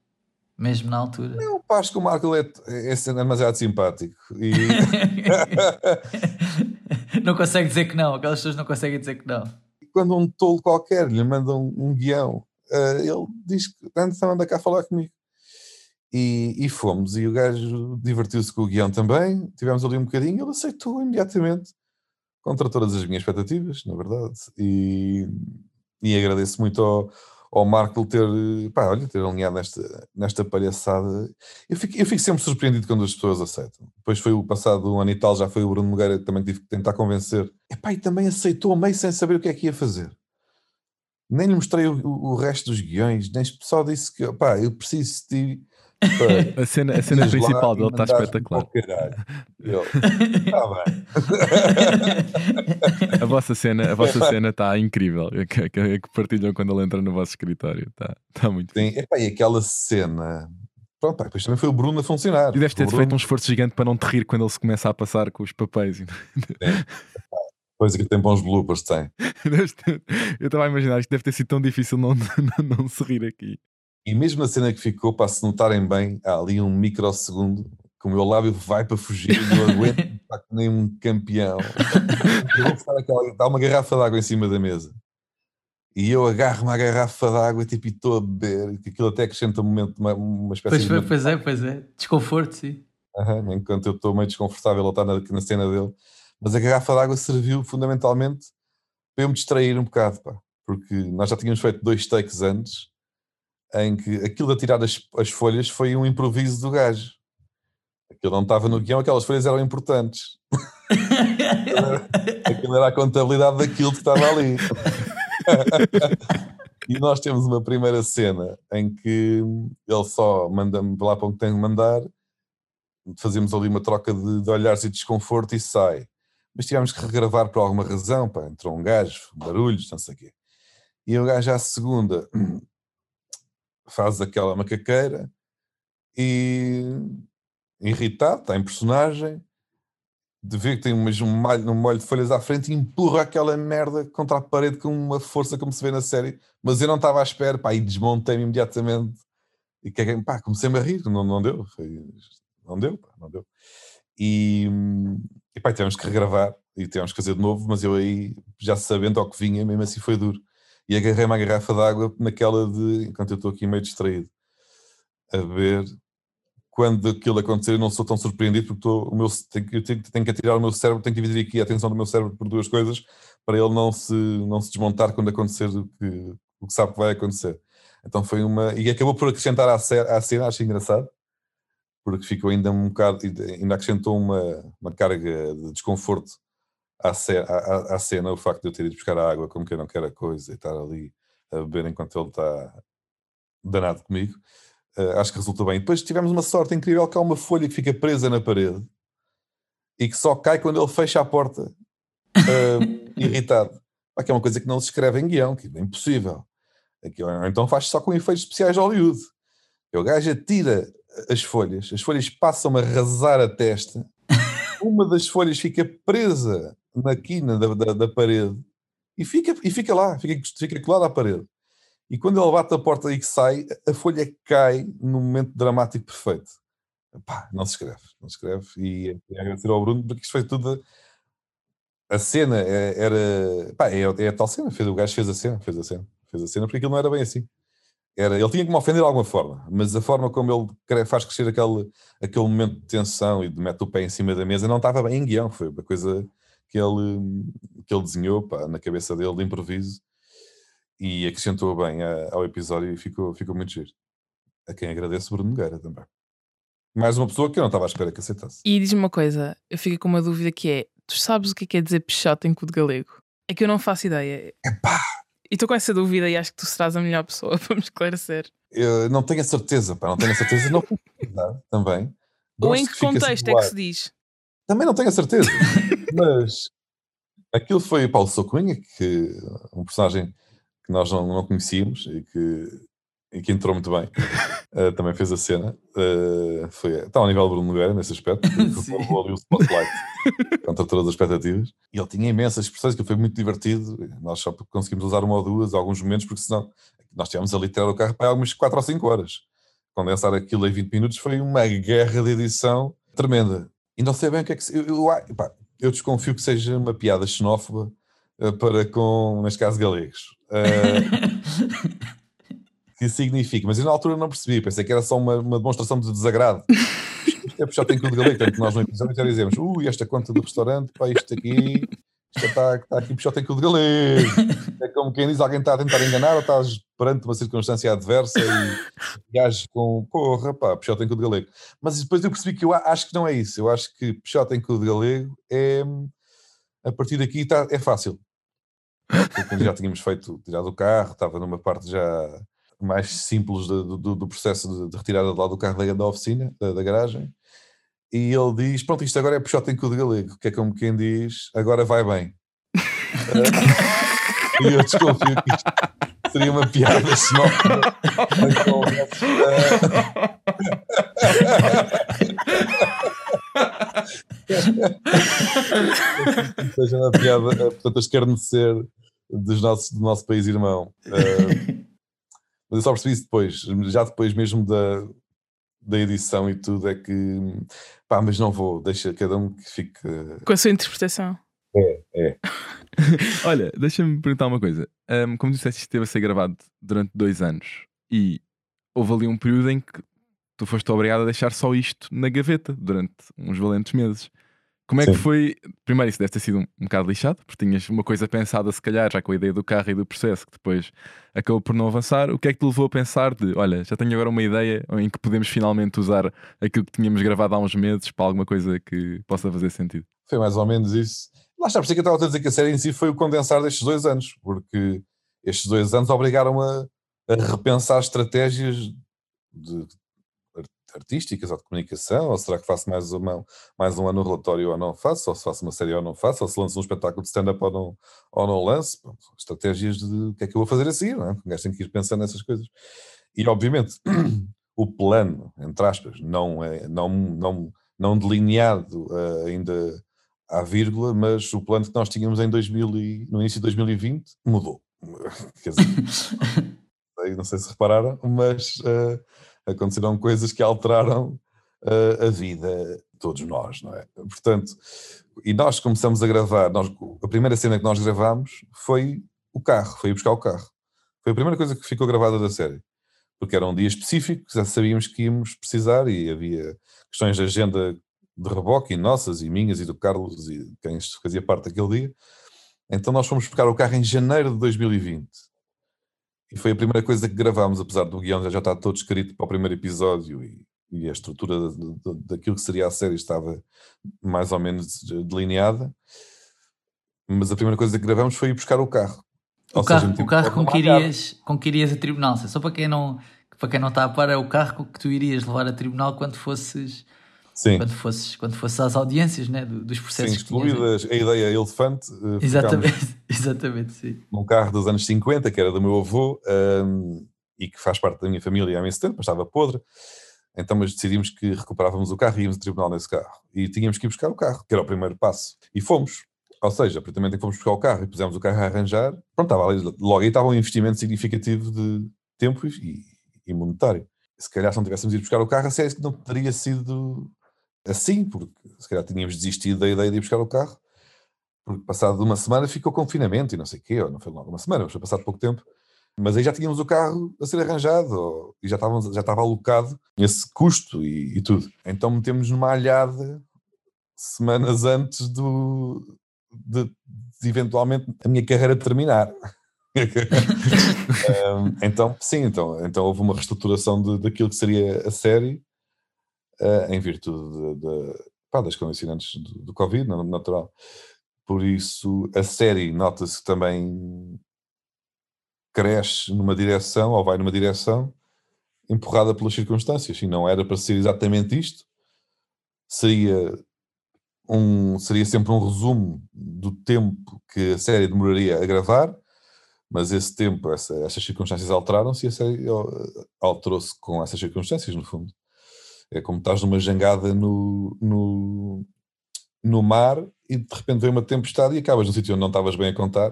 mesmo na altura. Pá, acho que o Marco é, é, é demasiado simpático. E... não consegue dizer que não, aquelas pessoas não conseguem dizer que não. Quando um tolo qualquer lhe manda um, um guião, uh, ele diz que anda, anda cá falar comigo. E, e fomos, e o gajo divertiu-se com o guião também, tivemos ali um bocadinho, ele aceitou imediatamente, contra todas as minhas expectativas, na verdade, e, e agradeço muito ao, ao Marco ter, pá, olha, ter alinhado nesta, nesta palhaçada. Eu fico, eu fico sempre surpreendido quando as pessoas aceitam. Depois foi o passado um ano e tal, já foi o Bruno Nogueira que também tive que tentar convencer. Epá, e também aceitou meio sem saber o que é que ia fazer. Nem lhe mostrei o, o, resto dos guiões, nem só disse que, pá, eu preciso de a cena, a cena principal dele está espetacular. Tá bem. a vossa cena, a vossa cena está incrível. Que, que, que, partilham quando ele entra no vosso escritório. Está, está muito Sim, epá, e aquela cena. Pronto, pá, depois também foi o Bruno a funcionar. E deve ter Bruno... feito um esforço gigante para não te rir quando ele se começa a passar com os papéis. Pois é que tem bons bloopers, tem. Eu estava a imaginar, isto deve ter sido tão difícil não, não, não se rir aqui. E mesmo a cena que ficou, para se notarem bem, há ali um microsegundo que o meu lábio vai para fugir e não aguento está nem um campeão. Aquela, dá uma garrafa de água em cima da mesa. E eu agarro-me à garrafa de água tipo, e estou a beber, que aquilo até acrescenta um momento, uma, uma espécie pois de. Foi, pois é, pois é. Desconforto, sim. Uhum, enquanto eu estou meio desconfortável a estar na, na cena dele. Mas a garrafa de água serviu fundamentalmente para eu me distrair um bocado, pá. Porque nós já tínhamos feito dois takes antes em que aquilo de tirar as, as folhas foi um improviso do gajo. Aquilo não estava no guião, aquelas folhas eram importantes. Aquilo era a contabilidade daquilo que estava ali. e nós temos uma primeira cena em que ele só manda-me lá para onde tem que mandar, fazemos ali uma troca de, de olhares e desconforto e sai. Mas tivemos que regravar por alguma razão, pá, entrou um gajo, barulhos, não sei o quê. E o gajo à segunda faz aquela macaqueira e irritado, está em personagem, de ver que tem um molho, um molho de folhas à frente e empurra aquela merda contra a parede com uma força como se vê na série. Mas eu não estava à espera, pá, e desmontei-me imediatamente. E pá, comecei-me a rir, não, não deu, foi, não deu, pá, não deu. E, e pá, tivemos que regravar e tivemos que fazer de novo, mas eu aí, já sabendo ao que vinha, mesmo assim foi duro. E agarrei uma garrafa de água naquela de, enquanto eu estou aqui meio distraído, a ver quando aquilo acontecer, eu não sou tão surpreendido porque estou, o meu, tenho, tenho, tenho, que atirar o meu cérebro, tenho que dividir aqui a atenção do meu cérebro por duas coisas para ele não se, não se desmontar quando acontecer o que, o que sabe que vai acontecer. Então foi uma. E acabou por acrescentar à, à cena, acho engraçado, porque ficou ainda um bocado. Ainda acrescentou uma, uma carga de desconforto à, à, à cena, o facto de eu ter ido buscar a água como que eu não quero a coisa e estar ali a beber enquanto ele está danado comigo. Uh, acho que resultou bem. Depois tivemos uma sorte incrível que há uma folha que fica presa na parede e que só cai quando ele fecha a porta, uh, irritado. Que é uma coisa que não se escreve em guião, que é impossível. então faz só com efeitos especiais de Hollywood. O gajo atira as folhas, as folhas passam a arrasar a testa, uma das folhas fica presa na quina da, da, da parede e fica, e fica lá, fica, fica colada à parede. E quando ele bate a porta e que sai, a folha cai no momento dramático perfeito. Pá, não se escreve, não se escreve. E é agradecer ao Bruno, porque isto foi tudo. A cena é, era. Pá, é, é a tal cena. Fez, o gajo fez a cena, fez a cena, fez a cena, porque aquilo não era bem assim. Era, ele tinha que me ofender de alguma forma, mas a forma como ele faz crescer aquele, aquele momento de tensão e de mete o pé em cima da mesa não estava bem em guião. Foi uma coisa que ele, que ele desenhou pá, na cabeça dele de improviso e acrescentou bem a, ao episódio e ficou, ficou muito giro. A quem agradeço, Bruno Nogueira também. Mais uma pessoa que eu não estava à espera que aceitasse. E diz-me uma coisa, eu fico com uma dúvida que é: tu sabes o que é quer dizer peixote em cu de galego? É que eu não faço ideia. Epá! E estou com essa dúvida e acho que tu serás a melhor pessoa para me esclarecer. Eu não tenho a certeza, pá, não tenho a certeza, não também. Ou em que, que contexto é que se diz? Também não tenho a certeza, mas aquilo foi Paulo Socunha, que um personagem que nós não, não conhecíamos e que, e que entrou muito bem. Uh, também fez a cena. Uh, foi, está ao nível do Bruno Nogueira nesse aspecto. Levou ali o spotlight contra todas as expectativas. E ele tinha imensas expressões, que foi muito divertido. Nós só conseguimos usar uma ou duas, alguns momentos, porque senão nós tivemos ali tirar o carro para algumas 4 ou 5 horas. Condensar aquilo em 20 minutos foi uma guerra de edição tremenda. E não sei bem o que é que. Se, eu, eu, pá, eu desconfio que seja uma piada xenófoba uh, para com, neste caso, galegos. Uh, que significa, mas eu na altura não percebi, pensei que era só uma, uma demonstração de desagrado. Isto é puxar tem tudo galego, tanto que nós no episódio já dizemos, ui, esta conta do restaurante, pá, isto aqui, isto está, está aqui puxar tem tudo galego. É como quem diz, alguém está a tentar enganar ou estás perante uma circunstância adversa e gajo com, porra, pá, puxar tem tudo galego. Mas depois eu percebi que eu acho que não é isso, eu acho que puxar tem tudo galego é, a partir daqui está, é fácil quando já tínhamos feito, tirado o carro, estava numa parte já mais simples do, do, do processo de, de, retirada de lá do carro da, da oficina, da, da, garagem, e ele diz: Pronto, isto agora é puxote em cu de galego, que é como quem diz: Agora vai bem. e eu desconfio que isto seria uma piada senão. seja uma piada, eh, portanto, a escarnecer dos nossos, do nosso país irmão. Uh, mas eu só percebi isso depois, já depois mesmo da, da edição e tudo, é que pá, mas não vou, deixa cada um que fique. Com a sua interpretação. É, é. Olha, deixa-me perguntar uma coisa. Um, como disseste, isto esteve a ser gravado durante dois anos e houve ali um período em que tu foste obrigado a deixar só isto na gaveta durante uns valentes meses. Como é Sim. que foi? Primeiro, isso deve ter sido um, um bocado lixado, porque tinhas uma coisa pensada, se calhar, já com a ideia do carro e do processo, que depois acabou por não avançar. O que é que te levou a pensar de, olha, já tenho agora uma ideia em que podemos finalmente usar aquilo que tínhamos gravado há uns meses para alguma coisa que possa fazer sentido? Foi mais ou menos isso. Lá está, por isso é que eu estava a dizer que a série em si foi o condensar destes dois anos, porque estes dois anos obrigaram a, a repensar estratégias de, artísticas ou de comunicação, ou será que faço mais, uma, mais um ano no relatório ou não faço, ou se faço uma série ou não faço, ou se lanço um espetáculo de stand-up ou não, ou não lance, estratégias de o que é que eu vou fazer a seguir, não é? Gajo tem que ir pensando nessas coisas. E obviamente o plano, entre aspas, não, é, não, não, não delineado uh, ainda à vírgula, mas o plano que nós tínhamos em 2000 e, no início de 2020 mudou. Quer dizer, não sei se repararam, mas uh, aconteceram coisas que alteraram uh, a vida de todos nós, não é? Portanto, e nós começamos a gravar, nós, a primeira cena que nós gravámos foi o carro, foi ir buscar o carro. Foi a primeira coisa que ficou gravada da série. Porque era um dia específico, já sabíamos que íamos precisar e havia questões de agenda de reboque, e nossas, e minhas, e do Carlos, e quem fazia parte daquele dia. Então nós fomos buscar o carro em janeiro de 2020. E foi a primeira coisa que gravámos, apesar do guião já estar todo escrito para o primeiro episódio e, e a estrutura de, de, daquilo que seria a série estava mais ou menos delineada. Mas a primeira coisa que gravámos foi ir buscar o carro. O ou carro, seja, o carro com que, irias, com que irias a tribunal. Só para quem não, para quem não está a par, é o carro que tu irias levar a tribunal quando fosses Sim. Quando fosses, quando fosses às audiências né, dos processos. Sim, excluídas a ideia elefante. Uh, exatamente, exatamente, sim. Num carro dos anos 50, que era do meu avô, um, e que faz parte da minha família há imenso tempo, mas estava podre. Então, mas decidimos que recuperávamos o carro e íamos ao tribunal nesse carro. E tínhamos que ir buscar o carro, que era o primeiro passo. E fomos. Ou seja, pretendamente que fomos buscar o carro e pusemos o carro a arranjar, pronto, estava ali, logo aí estava um investimento significativo de tempo e, e monetário. Se calhar se não tivéssemos ido buscar o carro, a série não teria sido assim, porque se calhar tínhamos desistido da ideia de ir buscar o carro, porque passado uma semana ficou confinamento e não sei o quê, ou não foi logo uma semana, mas foi passado pouco tempo, mas aí já tínhamos o carro a ser arranjado ou, e já, estávamos, já estava alocado esse custo e, e tudo. Então metemos numa alhada semanas antes do, de, de eventualmente a minha carreira terminar. um, então, sim, então, então houve uma reestruturação de, daquilo que seria a série uh, em virtude de, de, pá, das condicionantes do, do Covid, natural. Por isso, a série nota-se também cresce numa direção, ou vai numa direção, empurrada pelas circunstâncias. E não era para ser exatamente isto. Seria, um, seria sempre um resumo do tempo que a série demoraria a gravar, mas esse tempo, essa, essas circunstâncias alteraram-se e a série alterou-se com essas circunstâncias, no fundo. É como estás numa jangada no, no, no mar e de repente vem uma tempestade e acabas num sítio onde não estavas bem a contar,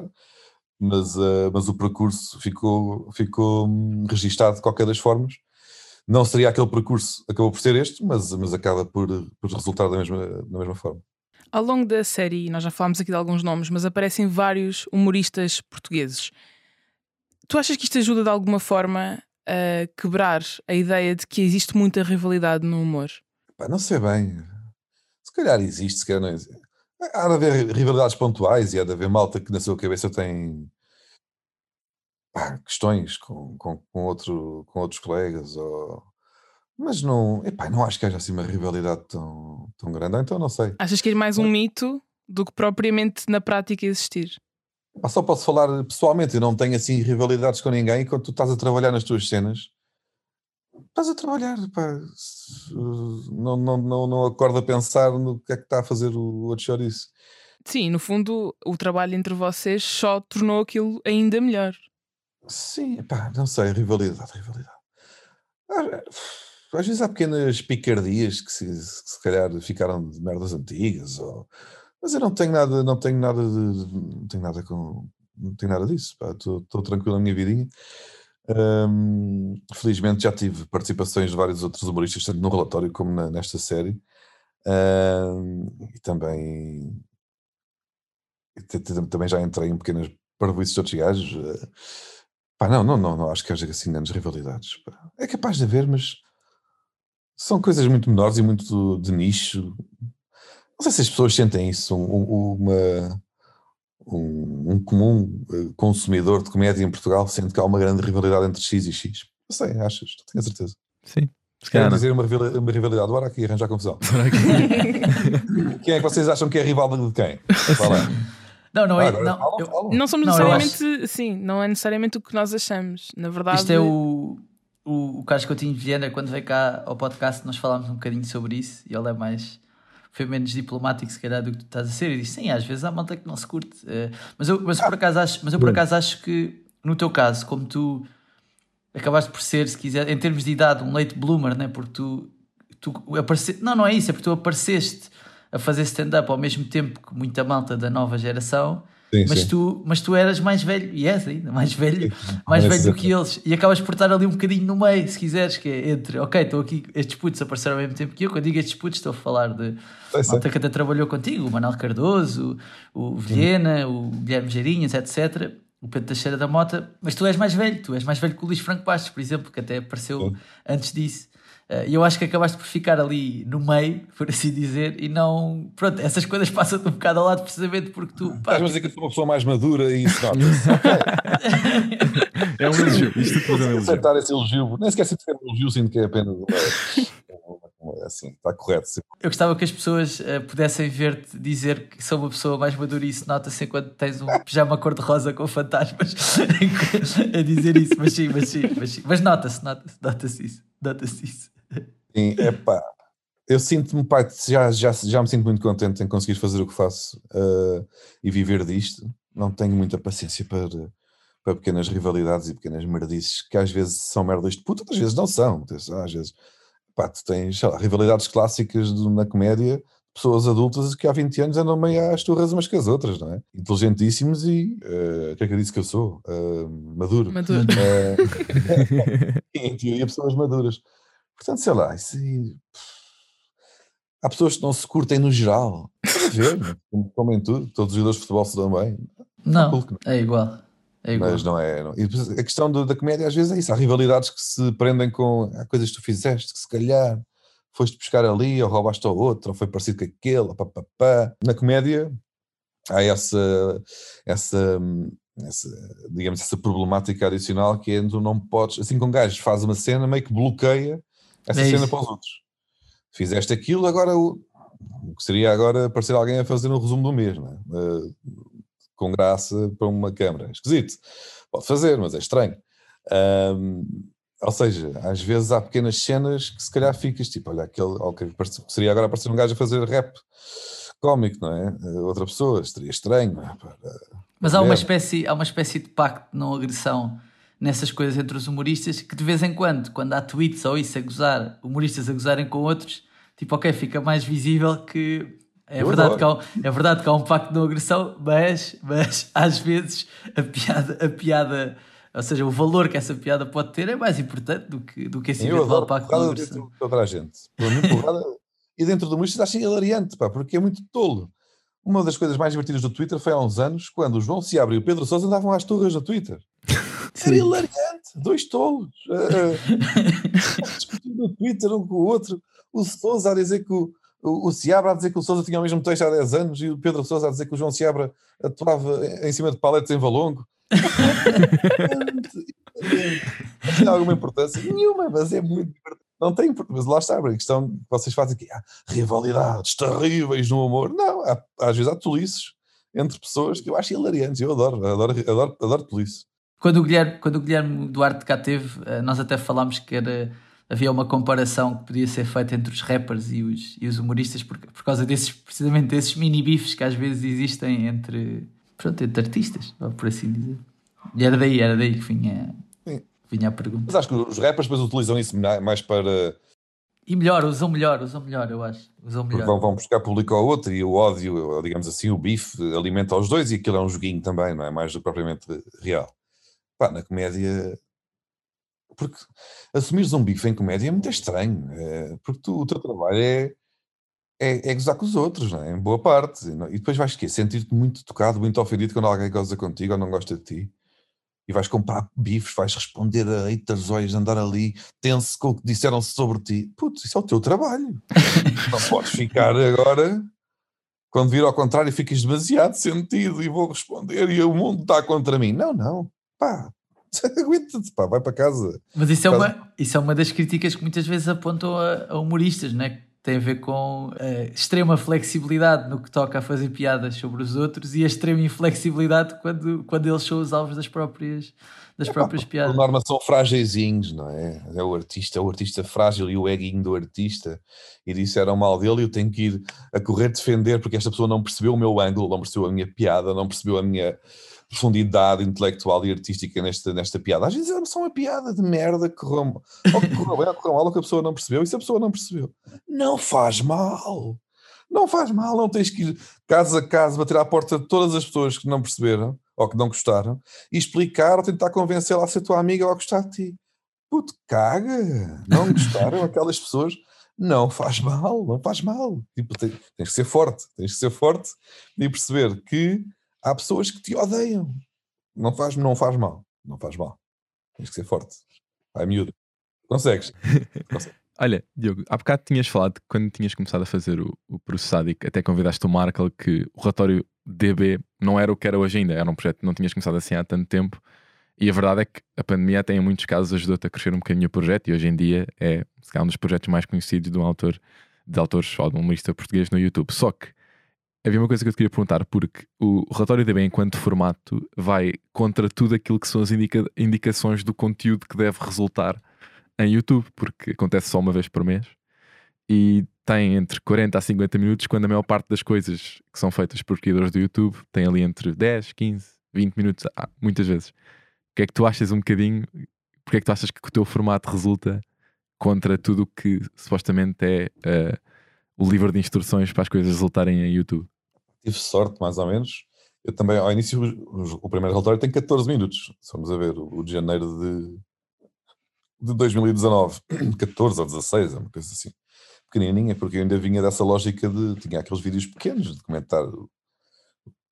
mas, uh, mas o percurso ficou, ficou hum, registado de qualquer das formas. Não seria aquele percurso, acabou por ser este, mas, mas acaba por, por resultar da mesma, da mesma forma. Ao longo da série, nós já falámos aqui de alguns nomes, mas aparecem vários humoristas portugueses. Tu achas que isto ajuda de alguma forma a quebrar a ideia de que existe muita rivalidade no humor? Pá, não sei bem. Se calhar existe, se calhar não existe. Há de haver rivalidades pontuais e há de haver malta que na sua cabeça tem pá, questões com, com, com, outro, com outros colegas. Ou... Mas não, epá, não acho que haja assim uma rivalidade tão, tão grande. Então não sei. Achas que é mais um mito do que propriamente na prática existir? Pá, só posso falar pessoalmente, eu não tenho assim rivalidades com ninguém. Quando tu estás a trabalhar nas tuas cenas, estás a trabalhar, pá. Não, não, não, não acorda a pensar no que é que está a fazer o outro chouriço. Sim, no fundo, o trabalho entre vocês só tornou aquilo ainda melhor. Sim, pá, não sei, rivalidade, rivalidade. Às vezes há pequenas picardias que se, que se calhar ficaram de merdas antigas ou mas eu não tenho nada, não tenho nada de, não tenho nada com, não tenho nada disso, estou tranquilo na minha vidinha. Um, felizmente já tive participações de vários outros humoristas, tanto no relatório como na, nesta série. Um, e também também já entrei em pequenas parvoices de outros gajos. Uh, pá, não, não, não, não, acho que haja assim grandes rivalidades. Pá. É capaz de haver, mas são coisas muito menores e muito de nicho. Não sei se as pessoas sentem isso, um, uma, um, um, comum eh, consumidor de comédia em Portugal sente que há uma grande rivalidade entre X e X. Não sei, achas? Não tenho a certeza. Sim, Se Quero calhar dizer uma, uma rivalidade, bora aqui arranjar confusão. quem é que vocês acham que é rival de quem? Lá. Não, não Ah, é. agora não, falam, falam. Não somos Não, necessariamente, sim, não é necessariamente o que nós achamos. Na verdade, Isto é o, o, o Carlos Coutinho de Viena, quando veio cá ao podcast, nós falámos um bocadinho sobre isso e ele é mais. Foi menos diplomático, se calhar, do que tu estás a ser. E disse: sim, às vezes há malta que não se curte. eh, mas, eu, mas, por acaso acho, mas eu por acaso acho que, no teu caso, como tu acabaste por ser, se quiser, em termos de idade, um late bloomer, né? porque tu, tu aparece... Não, não é isso, é porque tu apareceste a fazer stand-up ao mesmo tempo que muita malta da nova geração. Sim, Mas sim. tu, mas tu eras mais velho, e és ainda mais velho, mais velho do que eles, e acabas por estar ali um bocadinho no meio, se quiseres, que é entre, ok, estou aqui, estes putos apareceram ao mesmo tempo que eu, quando digo estes putos estou a falar de malta que até trabalhou contigo, o Manuel Cardoso, o, o Vilhena, o Guilherme Geirinhas, etc., o Pedro Teixeira da Mota, mas tu és mais velho, tu és mais velho que o Luís Franco Bastos, por exemplo, que até apareceu Sim. antes disso. Eh, E eu acho que acabaste por ficar ali no meio, por assim dizer, e não. Pronto, essas coisas passam-te um bocado ao lado precisamente porque tu. pá, Estás-me a dizer que eu sou uma pessoa mais madura e isso nota-se. É um elogio. Isto tudo é um elogio. aceitar esse elogio, nem sequer sinto que é um elogio, sinto que é apenas uma- uma- assim, está correto. sim. Eu gostava que as pessoas eh, pudessem ver-te dizer que sou uma pessoa mais madura e isso nota-se enquanto tens um pijama cor-de-rosa com fantasmas a dizer isso, mas sim, mas sim, mas, sim. mas nota-se, nota-se, nota-se isso, nota-se isso. Sim, epá, eu sinto-me, pai, já, já, já me sinto muito contente em conseguir fazer o que faço eh, e viver disto. Não tenho muita paciência para, para pequenas rivalidades e pequenas merdices que às vezes são merdas de puta, outras vezes não são. Às vezes, pá, tu tens sei lá, rivalidades clássicas de- na comédia, pessoas adultas que há 20 anos andam meio às turras umas com as outras, não é? Inteligentíssimos e, o que é que eu disse que eu sou? Eh, maduro. maduro. Eh, em teoria, pessoas maduras. Portanto, sei lá, aí. Há pessoas que não se curtem no geral. Pode como, em tudo. Todos os jogadores de futebol se dão bem. Não, que não. é igual. É igual. Mas não é. não. E a questão do- da comédia, às vezes, é isso. Há rivalidades que se prendem com. Há coisas que tu fizeste que se calhar foste buscar ali, ou roubaste ao outro, ou foi parecido com aquele, ou pá, pá, pá. Na comédia, há essa, essa, essa, digamos, essa problemática adicional que é tu não podes, assim que um gajo faz uma cena, meio que bloqueia essa É cena isso. para os outros. Fizeste aquilo, agora o, o que seria agora aparecer alguém a fazer um resumo do mês, não é? Eh, com graça para uma câmara. Esquisito. Pode fazer, mas é estranho. Ahm, ou seja, às vezes há pequenas cenas que se calhar ficas tipo, olha, aquele, ok, parece- seria agora aparecer um gajo a fazer rap cómico, não é? Eh, Outra pessoa, seria estranho, é? Para- Mas há uma, espécie, há uma espécie de pacto de não agressão nessas coisas entre os humoristas que de vez em quando, quando há tweets ou isso a gozar, humoristas a gozarem com outros, tipo, ok, fica mais visível que é Eu verdade que, há, um- é verdade que há um pacto de não agressão, mas, mas às vezes a piada, a piada, ou seja, o valor que essa piada pode ter é mais importante do que, do que esse Eu eventual pacto de não agressão. toda a gente. Porrada. e dentro do humorista acho hilariante, pá, porque é muito tolo. Uma das coisas mais divertidas do Twitter foi há uns anos, quando o João Seabra e o Pedro Sousa andavam às torres no Twitter. Era hilariante, dois tolos. eh, discutindo no Twitter um com o outro. O Sousa a dizer que o, o, o Seabra a dizer que o Sousa tinha o mesmo texto há 10 anos e o Pedro Sousa a dizer que o João Seabra atuava em cima de paletes em Valongo. Tem alguma importância? Nenhuma, mas é muito divertido. Não tem importância, mas lá está, a questão que vocês fazem aqui, há rivalidades terríveis no amor. Não, há- às vezes há tolices entre pessoas que eu acho hilariantes. Eu adoro, adoro, adoro, adoro tolice. Quando o Guilherme, quando o Guilherme Duarte cá teve, eh, nós até falámos que era, havia uma comparação que podia ser feita entre os rappers e os, e os humoristas por, por causa desses, precisamente desses mini bifes que às vezes existem entre, pronto, entre artistas, por assim dizer. E era daí, era daí que vinha, Sim. vinha a pergunta. Mas acho que os rappers depois utilizam isso mais para. E melhor, usam melhor, usam melhor, eu acho. Usam melhor. vão, vão buscar público ao outro e o ódio, digamos assim, o bife alimenta os dois e aquilo é um joguinho também, não é? Mais do que propriamente real. Pá, na comédia. Porque assumires um bife em comédia é muito estranho, é, porque tu- o teu trabalho é, é, é gozar com os outros, não é? Em boa parte. E, e depois vais quê? Sentir-te muito tocado, muito ofendido quando alguém goza contigo ou não gosta de ti. E vais comprar bifes, vais responder a haters, vais andar ali tenso com o que disseram sobre ti. Putz, isso é o teu trabalho. Não podes ficar agora, quando vir ao contrário, ficas demasiado sentido e vou responder e o mundo está contra mim. Não, não. Pá, aguenta-te, pá, vai para casa. Mas isso é Por uma, isso é uma das críticas que muitas vezes apontam a, a humoristas, né? tem a ver com uh, extrema flexibilidade no que toca a fazer piadas sobre os outros e a extrema inflexibilidade quando, quando eles são os alvos das próprias, das é, próprias pá, piadas. Por norma são frágeisinhos, não é? É o artista, é o artista frágil e o eguinho do artista. E disseram mal dele e eu tenho que ir a correr defender porque esta pessoa não percebeu o meu ângulo, não percebeu a minha piada, não percebeu a minha profundidade intelectual e artística nesta, nesta piada. Às vezes é só uma piada de merda que correu, ou que bem correu mal, que a pessoa não percebeu, e se a pessoa não percebeu, não faz mal. Não faz mal, não tens que ir casa a casa bater à porta de todas as pessoas que não perceberam ou que não gostaram e explicar ou tentar convencê-la a ser tua amiga ou a gostar de ti. Puto, caga! Não gostaram aquelas pessoas? Não faz mal, não faz mal. Tipo, tens, tens que ser forte, tens que ser forte e perceber que há pessoas que te odeiam. Não faz, não faz mal. Não faz mal. Tens que ser forte. Vai miúdo. Consegues. Consegues. Olha, Diogo, há bocado tinhas falado que quando tinhas começado a fazer o, o processado e até convidaste o Markle que o relatório DB não era o que era hoje ainda, era um projeto que não tinhas começado assim há tanto tempo. E a verdade é que a pandemia até em muitos casos ajudou-te a crescer um bocadinho o projeto e hoje em dia é um dos projetos mais conhecidos de um autor, de autores ou de um humorista português no YouTube. Só que Havia uma coisa que eu te queria perguntar, porque o relatório da bem, enquanto formato, vai contra tudo aquilo que são as indica indicações do conteúdo que deve resultar em YouTube, porque acontece só uma vez por mês e tem entre 40 a 50 minutos, quando a maior parte das coisas que são feitas por criadores do YouTube tem ali entre 10, 15, 20 minutos, ah, muitas vezes. O que é que tu achas um bocadinho? Porque é que tu achas que o teu formato resulta contra tudo o que supostamente é uh, o livro de instruções para as coisas resultarem em YouTube? Tive sorte, mais ou menos. Eu também, ao início, o, primeiro relatório tem 14 minutos. Vamos a ver, o, de janeiro de, de 2019, 14 ou 16, é uma coisa assim. Pequenininha, porque eu ainda vinha dessa lógica de. Tinha aqueles vídeos pequenos de comentar o,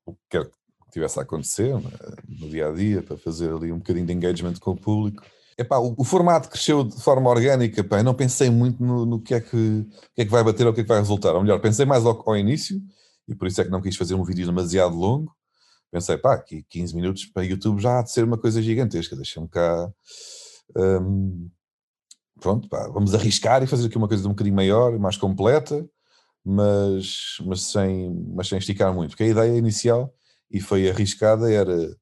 o que quer que tivesse a acontecer né, no dia a dia, para fazer ali um bocadinho de engagement com o público. Epá, o, o formato cresceu de forma orgânica, pá, não pensei muito no, no que, é que, que, é que vai bater ou o que é que vai resultar. Ou melhor, pensei mais ao, ao início e por isso é que não quis fazer um vídeo demasiado longo. Pensei, pá, aqui 15 minutos para YouTube já há de ser uma coisa gigantesca, deixa-me cá. Um, pronto, pá, vamos arriscar e fazer aqui uma coisa um bocadinho maior, mais completa, mas, mas, sem, mas sem esticar muito, porque a ideia inicial, e foi arriscada, era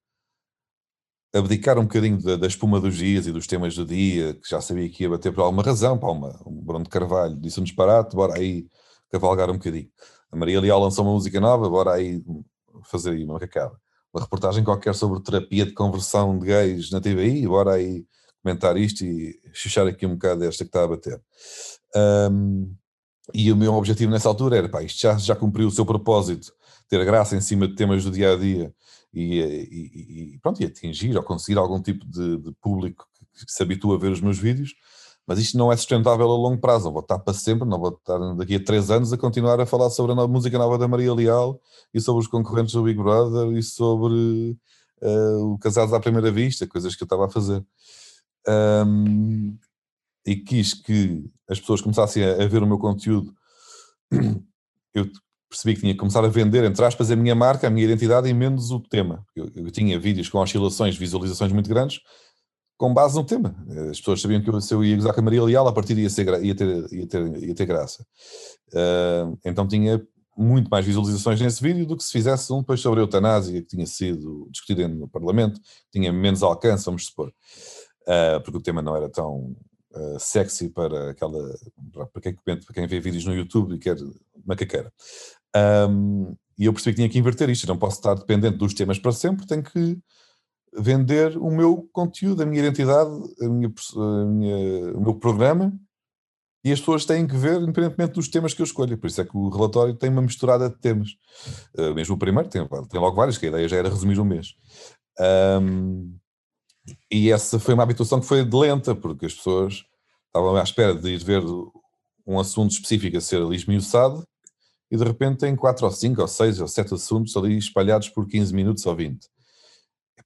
abdicar um bocadinho da, da, espuma dos dias e dos temas do dia, que já sabia que ia bater por alguma razão, para uma, um Bruno de Carvalho disse um disparate, bora aí cavalgar um bocadinho. A Maria Leal lançou uma música nova, bora aí fazer aí uma cacada. Uma reportagem qualquer sobre terapia de conversão de gays na TVI, bora aí comentar isto e chuchar aqui um bocado desta que está a bater. Um, e o meu objetivo nessa altura era, pá, isto já, já cumpriu o seu propósito, ter graça em cima de temas do dia a dia e, e, e pronto, e atingir ou conseguir algum tipo de, de público que se habitua a ver os meus vídeos mas isto não é sustentável a longo prazo. Não vou estar para sempre, não vou estar daqui a três anos a continuar a falar sobre a música nova da Maria Leal e sobre os concorrentes do Big Brother e sobre uh, o Casados à Primeira Vista, coisas que eu estava a fazer. Um, e quis que as pessoas começassem a, a, ver o meu conteúdo. Eu percebi que tinha que começar a vender, entre aspas, a minha marca, a minha identidade e menos o tema. Eu, eu tinha vídeos com oscilações, visualizações muito grandes, com base no tema. As pessoas sabiam que eu, se eu ia gozar com a Maria Leal, a partir ia, ser, ia, ter, ia, ter, ia ter graça. Uh, então tinha muito mais visualizações nesse vídeo do que se fizesse um depois sobre a eutanásia, que tinha sido discutido no Parlamento, tinha menos alcance, vamos supor, uh, porque o tema não era tão uh, sexy para aquela para quem, para quem vê vídeos no YouTube e quer macaqueira. Um, e eu percebi que tinha que inverter isto, não posso estar dependente dos temas para sempre, tenho que vender o meu conteúdo, a minha identidade, a minha, a minha, o meu programa, e as pessoas têm que ver independentemente dos temas que eu escolho. Por isso é que o relatório tem uma misturada de temas. Uh, mesmo o primeiro tem, tem logo vários, que a ideia já era resumir um mês. Um, e essa foi uma habituação que foi lenta, porque as pessoas estavam à espera de ir ver um assunto específico a ser ali esmiuçado, e de repente tem quatro ou cinco ou seis ou sete assuntos ali espalhados por 15 minutos ou 20.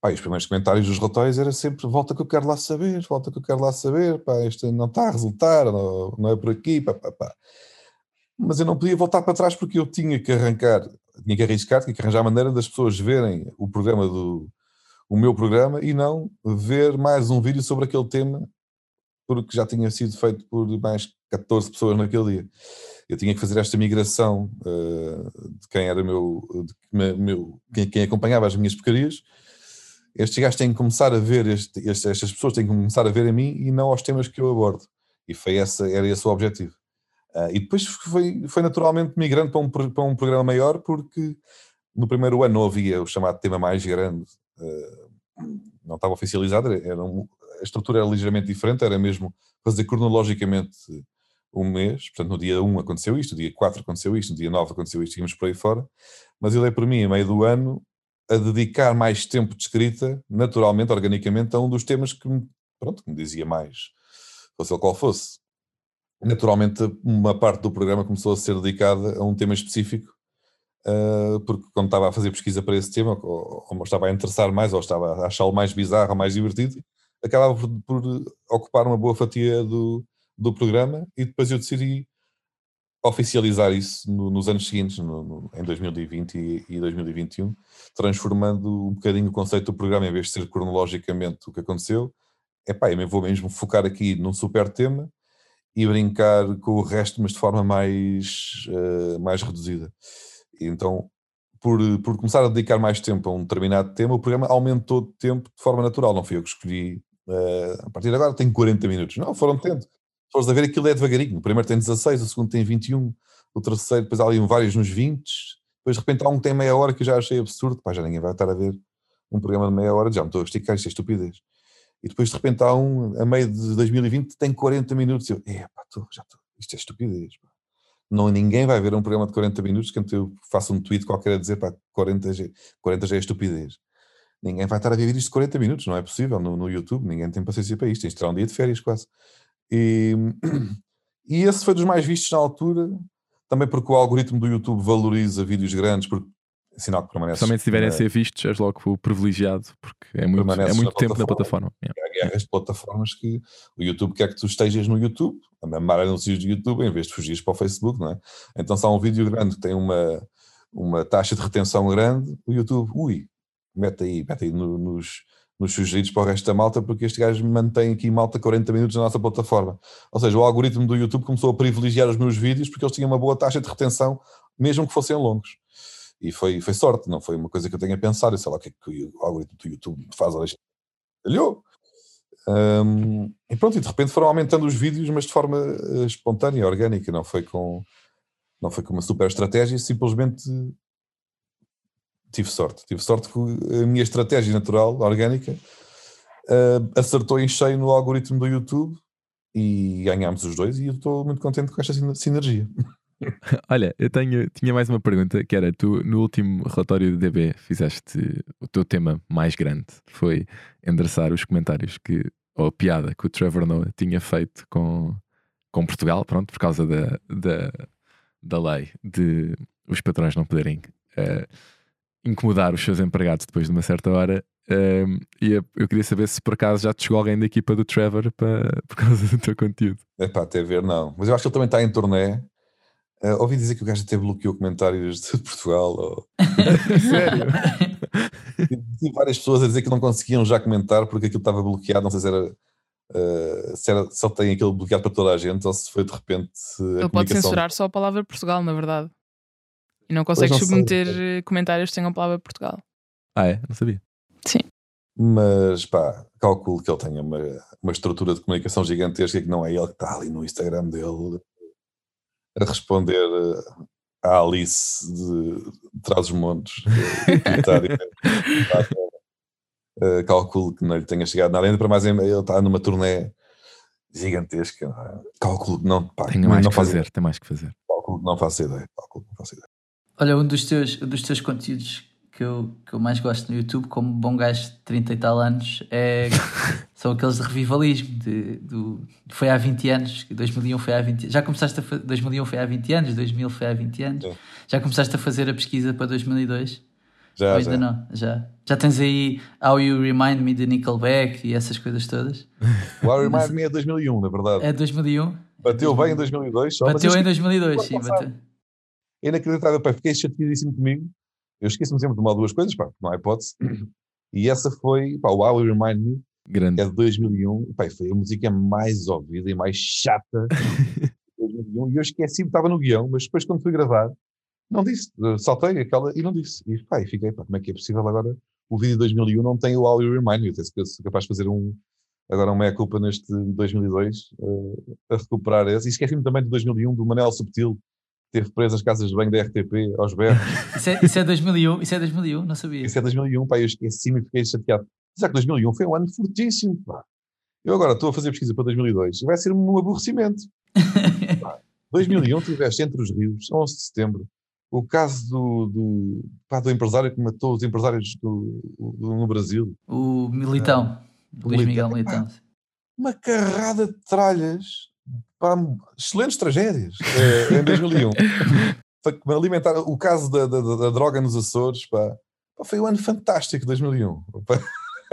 Pá, os primeiros comentários dos relatórios era sempre volta que eu quero lá saber, volta que eu quero lá saber, pá, isto não está a resultar, não, não é por aqui, pá, pá, pá. Mas eu não podia voltar para trás porque eu tinha que arrancar, tinha que arriscar, tinha que arranjar a maneira das pessoas verem o programa do o meu programa e não ver mais um vídeo sobre aquele tema porque já tinha sido feito por mais 14 pessoas naquele dia. Eu tinha que fazer esta migração uh, de quem era meu, de, meu quem, quem, acompanhava as minhas porcarias. Estes gajos têm que começar a ver, este, este, estas pessoas têm que começar a ver a mim e não aos temas que eu abordo. E foi essa, era esse o objetivo. Uh, e depois foi, foi naturalmente migrando para um, para um programa maior, porque no primeiro ano não havia o chamado tema mais grande, uh, não estava oficializado, era um, a estrutura era ligeiramente diferente, era mesmo fazer cronologicamente um mês, portanto no dia 1 aconteceu isto, no dia 4 aconteceu isto, no dia 9 aconteceu isto, íamos por aí fora, mas ele é para mim, a meio do ano, a dedicar mais tempo de escrita, naturalmente, organicamente, a um dos temas que me, pronto, que me dizia mais, fosse ele qual fosse. Naturalmente, uma parte do programa começou a ser dedicada a um tema específico, uh, porque quando estava a fazer pesquisa para esse tema, ou, ou estava a interessar mais, ou estava a achá-lo mais bizarro mais divertido, acabava por, por ocupar uma boa fatia do, do programa e depois eu decidi oficializar isso no, nos anos seguintes, no, no, em 2020 e, e, 2021, transformando um bocadinho o conceito do programa, em vez de ser cronologicamente o que aconteceu, é pá, eu vou mesmo focar aqui num super tema e brincar com o resto, mas de forma mais, uh, mais reduzida. Então, por, por começar a dedicar mais tempo a um determinado tema, o programa aumentou de tempo de forma natural, não fui eu que escolhi. Uh, a partir de agora tenho 40 minutos. Não, foram tendo fores a ver, aquilo é devagarinho. O primeiro tem 16, o segundo tem 21, o terceiro, depois há ali vários nos 20, depois de repente há um que tem meia hora que eu já achei absurdo, pá, já ninguém vai estar a ver um programa de meia hora, já me estou a esticar, isto é estupidez. E depois de repente há um, a meio de 2020, tem 40 minutos, eu, é pá, já estou, isto é estupidez, pá. Não, ninguém vai ver um programa de 40 minutos que eu faço um tweet qualquer a dizer, pá, 40, 40 já é estupidez. Ninguém vai estar a ver isto de 40 minutos, não é possível, no, no YouTube, ninguém tem paciência para isto, isto terá um dia de férias quase. E, e esse foi dos mais vistos na altura, também porque o algoritmo do YouTube valoriza vídeos grandes, porque é sinal que permanece. Somente se tiverem a ser vistos, és logo privilegiado, porque é muito, é muito na tempo na plataforma. Há guerras de plataformas que o YouTube quer que tu estejas no YouTube, a mamar anúncios do YouTube, em vez de fugires para o Facebook, não é? Então, se há um vídeo grande que tem uma, uma taxa de retenção grande, o YouTube, ui, mete aí, mete aí no, nos, nos sugeridos para o resto da malta, porque este gajo mantém aqui malta 40 minutos na nossa plataforma. Ou seja, o algoritmo do YouTube começou a privilegiar os meus vídeos porque eles tinham uma boa taxa de retenção, mesmo que fossem longos. E foi, foi sorte, não foi uma coisa que eu tenha pensado, sei lá o que é que o algoritmo do YouTube faz, falhou. Um, e pronto, e de repente foram aumentando os vídeos, mas de forma uh, espontânea, orgânica, não foi com não foi com uma super estratégia, simplesmente tive sorte. Tive sorte que a minha estratégia natural, orgânica, uh, acertou em cheio no algoritmo do YouTube e ganhámos os dois e eu estou muito contente com esta sinergia. Olha, eu tenho, tinha mais uma pergunta que era, tu no último relatório do DB fizeste o teu tema mais grande, foi endereçar os comentários que, ou a piada que o Trevor Noah tinha feito com, com Portugal, pronto, por causa da, da, da lei de os patrões não poderem uh, incomodar os seus empregados depois de uma certa hora. Um, e eu queria saber se por acaso já te chegou alguém da equipa do Trevor para, por causa do teu conteúdo. É pá, até ver, não. Mas eu acho que ele também está em turnê. Uh, ouvi dizer que o gajo até bloqueou comentários de Portugal. Ou... Sério? Tive várias pessoas a dizer que não conseguiam já comentar porque aquilo estava bloqueado. Não sei se era. Uh, se, era, se ele tem aquilo bloqueado para toda a gente ou se foi de repente. Ele pode censurar só a palavra Portugal, na verdade. E não consegues submeter sei. comentários sem a palavra Portugal. Ah, é? Não sabia. Sim. Mas pá, calculo que ele tenha uma, uma estrutura de comunicação gigantesca que não é ele que está ali no Instagram dele a responder eh, à Alice de, de Trás os Montes. uh, calculo que não lhe tenha chegado nada. Ainda para mais, ele está numa turnê gigantesca. É? Calculo que não. Pá, tem mais não que fazer, tem mais que fazer. Calculo que não faço ideia. Calculo que não faço ideia. Olha, um dos teus, um dos teus conteúdos que eu, que eu mais gosto no YouTube, como bom gajo de 30 e tal anos, é, são aqueles de revivalismo. De, do, foi há 20 anos, 2001 foi há 20 Já começaste a 2001 foi há 20 anos, 2000 foi há 20 anos. É. Já começaste a fazer a pesquisa para 2002? Já, Ou ainda já. não? Já. Já tens aí How You Remind Me de Nickelback e essas coisas todas? O How You Remind Me é 2001, na verdade. É 2001? Bateu bem em 2002. Só, bateu em 2002, sim. Bateu é inacreditável, pá, fiquei chateadíssimo comigo. Eu esqueço-me sempre de uma ou duas coisas, pá, não há hipótese. E essa foi, pá, o How You Remind Me, Grande. é de 2001. Pá, foi a música mais ouvida e mais chata de 2001. E eu esqueci, estava no guião, mas depois quando fui gravar, não disse. Eh, Saltei aquela e não disse. E pá, e fiquei, pá, como é que é possível agora? O vídeo de 2001 não tem o All You Remind Me. Eu sou capaz de fazer um, agora uma meia-culpa neste 2002 eh, a recuperar esse. E esqueci-me também de 2001 do Manel Subtil, teve preso as casas de banho da RTP aos berros. Isso é, isso é 2001, isso é 2001, não sabia. Isso é 2001, pá, eu esqueci-me e fiquei chateado. Será que 2001 foi um ano fortíssimo, pá. Eu agora estou a fazer pesquisa para 2002 e vai ser um aborrecimento. Pá, 2001 tiveste entre os rios, 11 de setembro, o caso do, do, pá, do empresário que matou os empresários do, do- no Brasil. O Militão, Luís Miguel Militão. Militão. Uma carrada de tralhas, pá, excelentes tragédias eh, em 2001. Para alimentar o caso da, da- da- droga nos Açores, pá, pá, foi um ano fantástico 2001. Pá,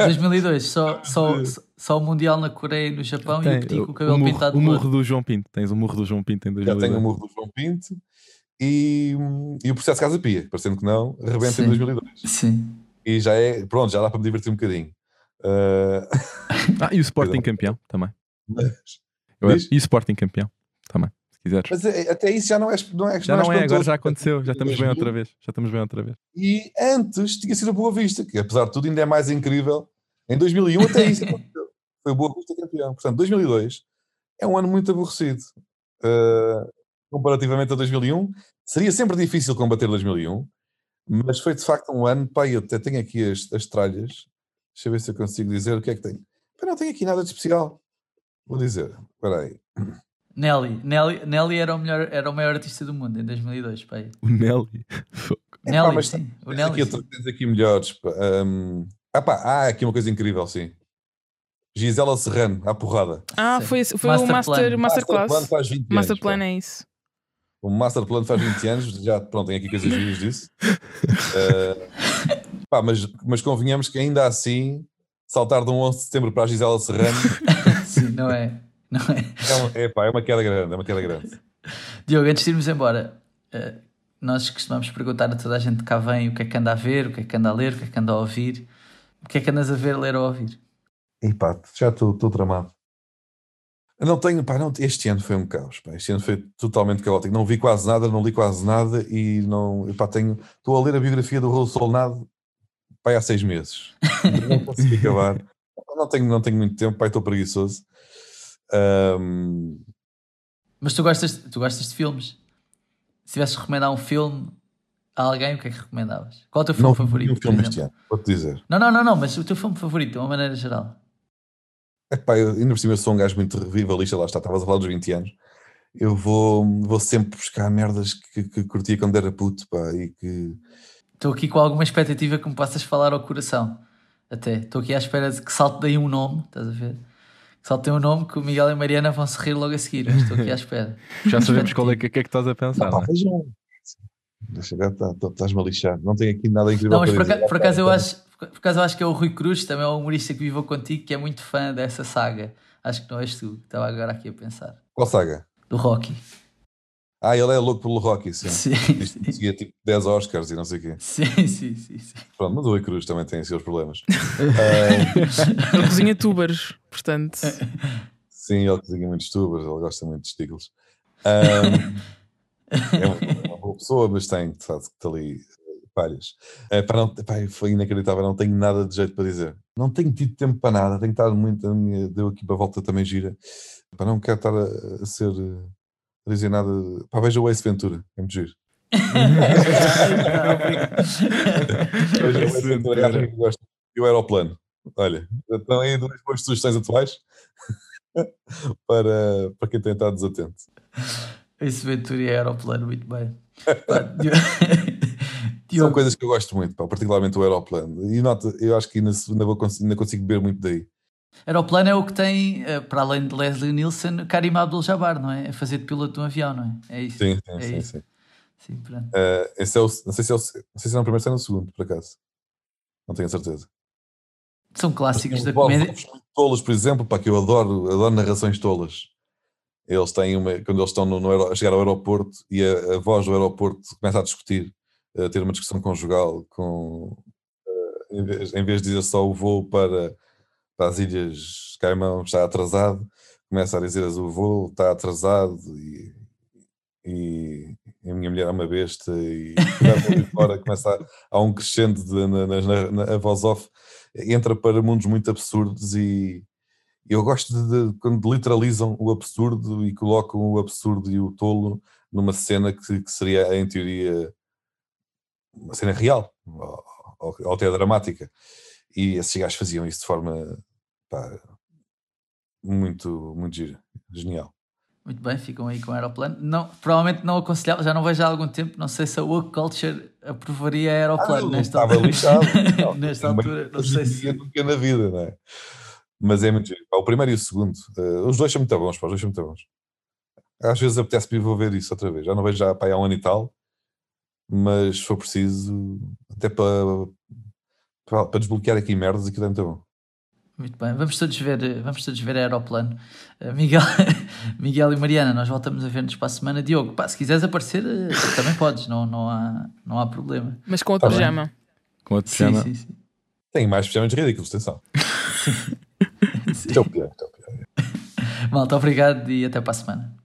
2002, só, só, só o Mundial na Coreia e no Japão e o Tem, Petit com o o, cabelo murro, pintado o murro do João Pinto. Tens o murro do João Pinto em Já 2002. tenho o murro do João Pinto e, e o processo Casa Pia, parecendo que não, rebenta em 2002. Sim. E já é, pronto, já dá para me divertir um bocadinho. Ah, Ah, e o Sporting campeão também. mas, Eu era- Diz? E o Sporting campeão também, se quiseres. mas é- até isso já não é, não é já não é, agora já aconteceu. Já estamos bem 2000. outra vez. Já estamos bem outra vez. E antes tinha sido a Boa Vista, que apesar de tudo ainda é mais incrível. Em 2001 até isso aconteceu. Foi o Boa Vista campeão. Portanto, 2002 é um ano muito aborrecido. Ah, comparativamente a 2001, seria sempre difícil combater 2001, mas foi de facto um ano. Pá, eu até tenho aqui as, as tralhas. Deixa eu ver se eu consigo dizer o que é que tenho. Pá, não tenho aqui nada de especial. Vou dizer. Espera aí. Nelly. Nelly, Nelly era, o melhor, era o maior artista do mundo em 2002. Pai. O Nelly. Fogo. Nelly, mas sim. O Tens Nelly. aqui, sim. tens aqui melhores. pá. Hum, ah, pá, há aqui uma coisa incrível, sim. Gisela Serrano, à porrada. Ah, Sim. foi, foi Master o Master, Plan. Masterclass. Master Plan faz 20 Master anos. Plan pá. é isso. O Master Plan faz 20 anos, já pronto, tem aqui coisas giras disso. Eh, pá, mas, mas convenhamos que ainda assim, saltar de um 11 de setembro para a Gisela Serrano não é? Não é? é, um- é, pá, é uma queda grande, é uma queda grande. Diogo, antes de irmos embora, eh, nós costumamos perguntar a toda a gente que cá vem o que é que anda a ver, o que é que anda a ler, o que é que anda a ouvir. O que é que andas a ver, ler ou ouvir? E pá, já estou tramado. Não tenho, pá, não, este ano foi um caos, pá, este ano foi totalmente caótico. Não vi quase nada, não li quase nada e não, pá, tenho, estou a ler a biografia do Raul Solnado, pá, há seis meses. não consegui acabar. Não tenho, não tenho muito tempo, pá, estou preguiçoso. Ahm, Mas tu gostas, tu gostas de filmes? Se tivesse de recomendar um filme a alguém, o que é que recomendavas? Qual é o teu filme não favorito? vi um filme este ano, vou-te dizer. Não, não, não, não, mas o teu filme favorito, de uma maneira geral. Epá, eu, ainda por cima eu sou um gajo muito revivalista, lá está, estavas a falar dos 20 anos. Eu vou, vou sempre buscar merdas que, que curtia quando era puto, pá, e que... Estou aqui com alguma expectativa que me possas falar ao coração. Até. Estou aqui à espera de que salte daí um nome, estás a ver? Que salte daí um nome que o Miguel e a Mariana vão se rir logo a seguir. Mas estou aqui à espera. Já sabemos qual é que, que é que estás a pensar. Não, não pá, é? vejam. Deixa eu ver, tá, estás-me a lixar. Não tenho aqui nada incrível Não, mas para por, por acaso eu acho, por acaso eu acho que é o Rui Cruz, também é um humorista que viveu contigo, que é muito fã dessa saga. Acho que não és tu, estava agora aqui a pensar. Qual saga? Do Rocky. Ah, ele é louco pelo Rocky, sim. Sim, conseguia tipo 10 Oscars e não sei o quê. sim, sim, sim, sim. Pronto, mas o Rui Cruz também tem os seus problemas. Ah, Ele cozinha tubers, portanto. sim, ele cozinha muitos tubos, ele gosta muito de estículos. Ah, é uma, é uma boa pessoa, mas tem, de facto, que ali eh, falhas. Eh, pá, não, pá, foi inacreditável, não tenho nada de jeito para dizer. Não tenho tido tempo para nada, tenho estado muito, a minha, deu aqui para a volta também gira. Pá, não quero estar a, a ser, eh, a dizer nada. Pá, veja o Ace Ventura, é muito giro. Veja o Ace Ventura, e acho que gosto. E o Aeroplano. Olha, estão aí duas boas sugestões atuais para, para quem tem estado desatento. Esse Ventura e aeroplano, muito bem. São coisas que eu gosto muito, pá, particularmente o Aeroplano. E nota, eu acho que ainda, ainda, vou, ainda consigo beber muito daí. Aeroplano é o que tem, eh, para além de Leslie Nielsen, Karim Abdul-Jabbar, não é? É fazer de piloto de um avião, não é? É isso. Sim, sim, É sim. isso. sim. Sim. Eh, esse é o, não sei se é o, não sei se é no primeiro ou se é no segundo, por acaso. Não tenho a certeza. São clássicos da Os vozes comédia. tolas, por exemplo, pá, que eu adoro, adoro narrações tolas. Eles têm uma, quando eles estão no, no a chegar ao aeroporto e a, a voz do aeroporto começa a discutir, a ter uma discussão conjugal com eh, em vez, em vez de dizer só o voo para, para as Ilhas Caimão, está atrasado, começa a dizer o voo está atrasado e, e, e a minha mulher é uma besta e fora começa a, há um crescendo de, na, na, na, a voz off, entra para mundos muito absurdos e eu gosto de, de, quando literalizam o absurdo e colocam o absurdo e o tolo numa cena que, que seria, em teoria, uma cena real, ou, ou, ou até dramática. E esses gajos faziam isso de forma pá, muito, muito gira, genial. Muito bem, ficam aí com o aeroplano. Não, provavelmente não aconselhava, já não vejo há algum tempo, não sei se a woke culture aprovaria aeroplano ah, nesta estava altura. lixado. Nesta altura, não sei se. Nunca na vida, não é? Mas é muito giro. O primeiro e o segundo, uh, os dois são muito bons, pá, os dois são muito bons. Às vezes apetece-me envolver isso outra vez. Já não vejo já pá, há um ano e tal, mas se for preciso, até para, para, para desbloquear aqui merdas, aquilo é muito bom. Muito bem, vamos todos ver, vamos todos ver aeroplano. Uh, Miguel, Miguel e Mariana, nós voltamos a ver-nos para a semana. Diogo, pá, se quiseres aparecer, uh, também podes, não, não, há, não há problema. Mas com outro tá pijama. Com outro pijama. Sim, sim, sim. Tem mais pijamas ridículos, atenção. Sim. É o pior, este o pior. Malta, obrigado e até para a semana.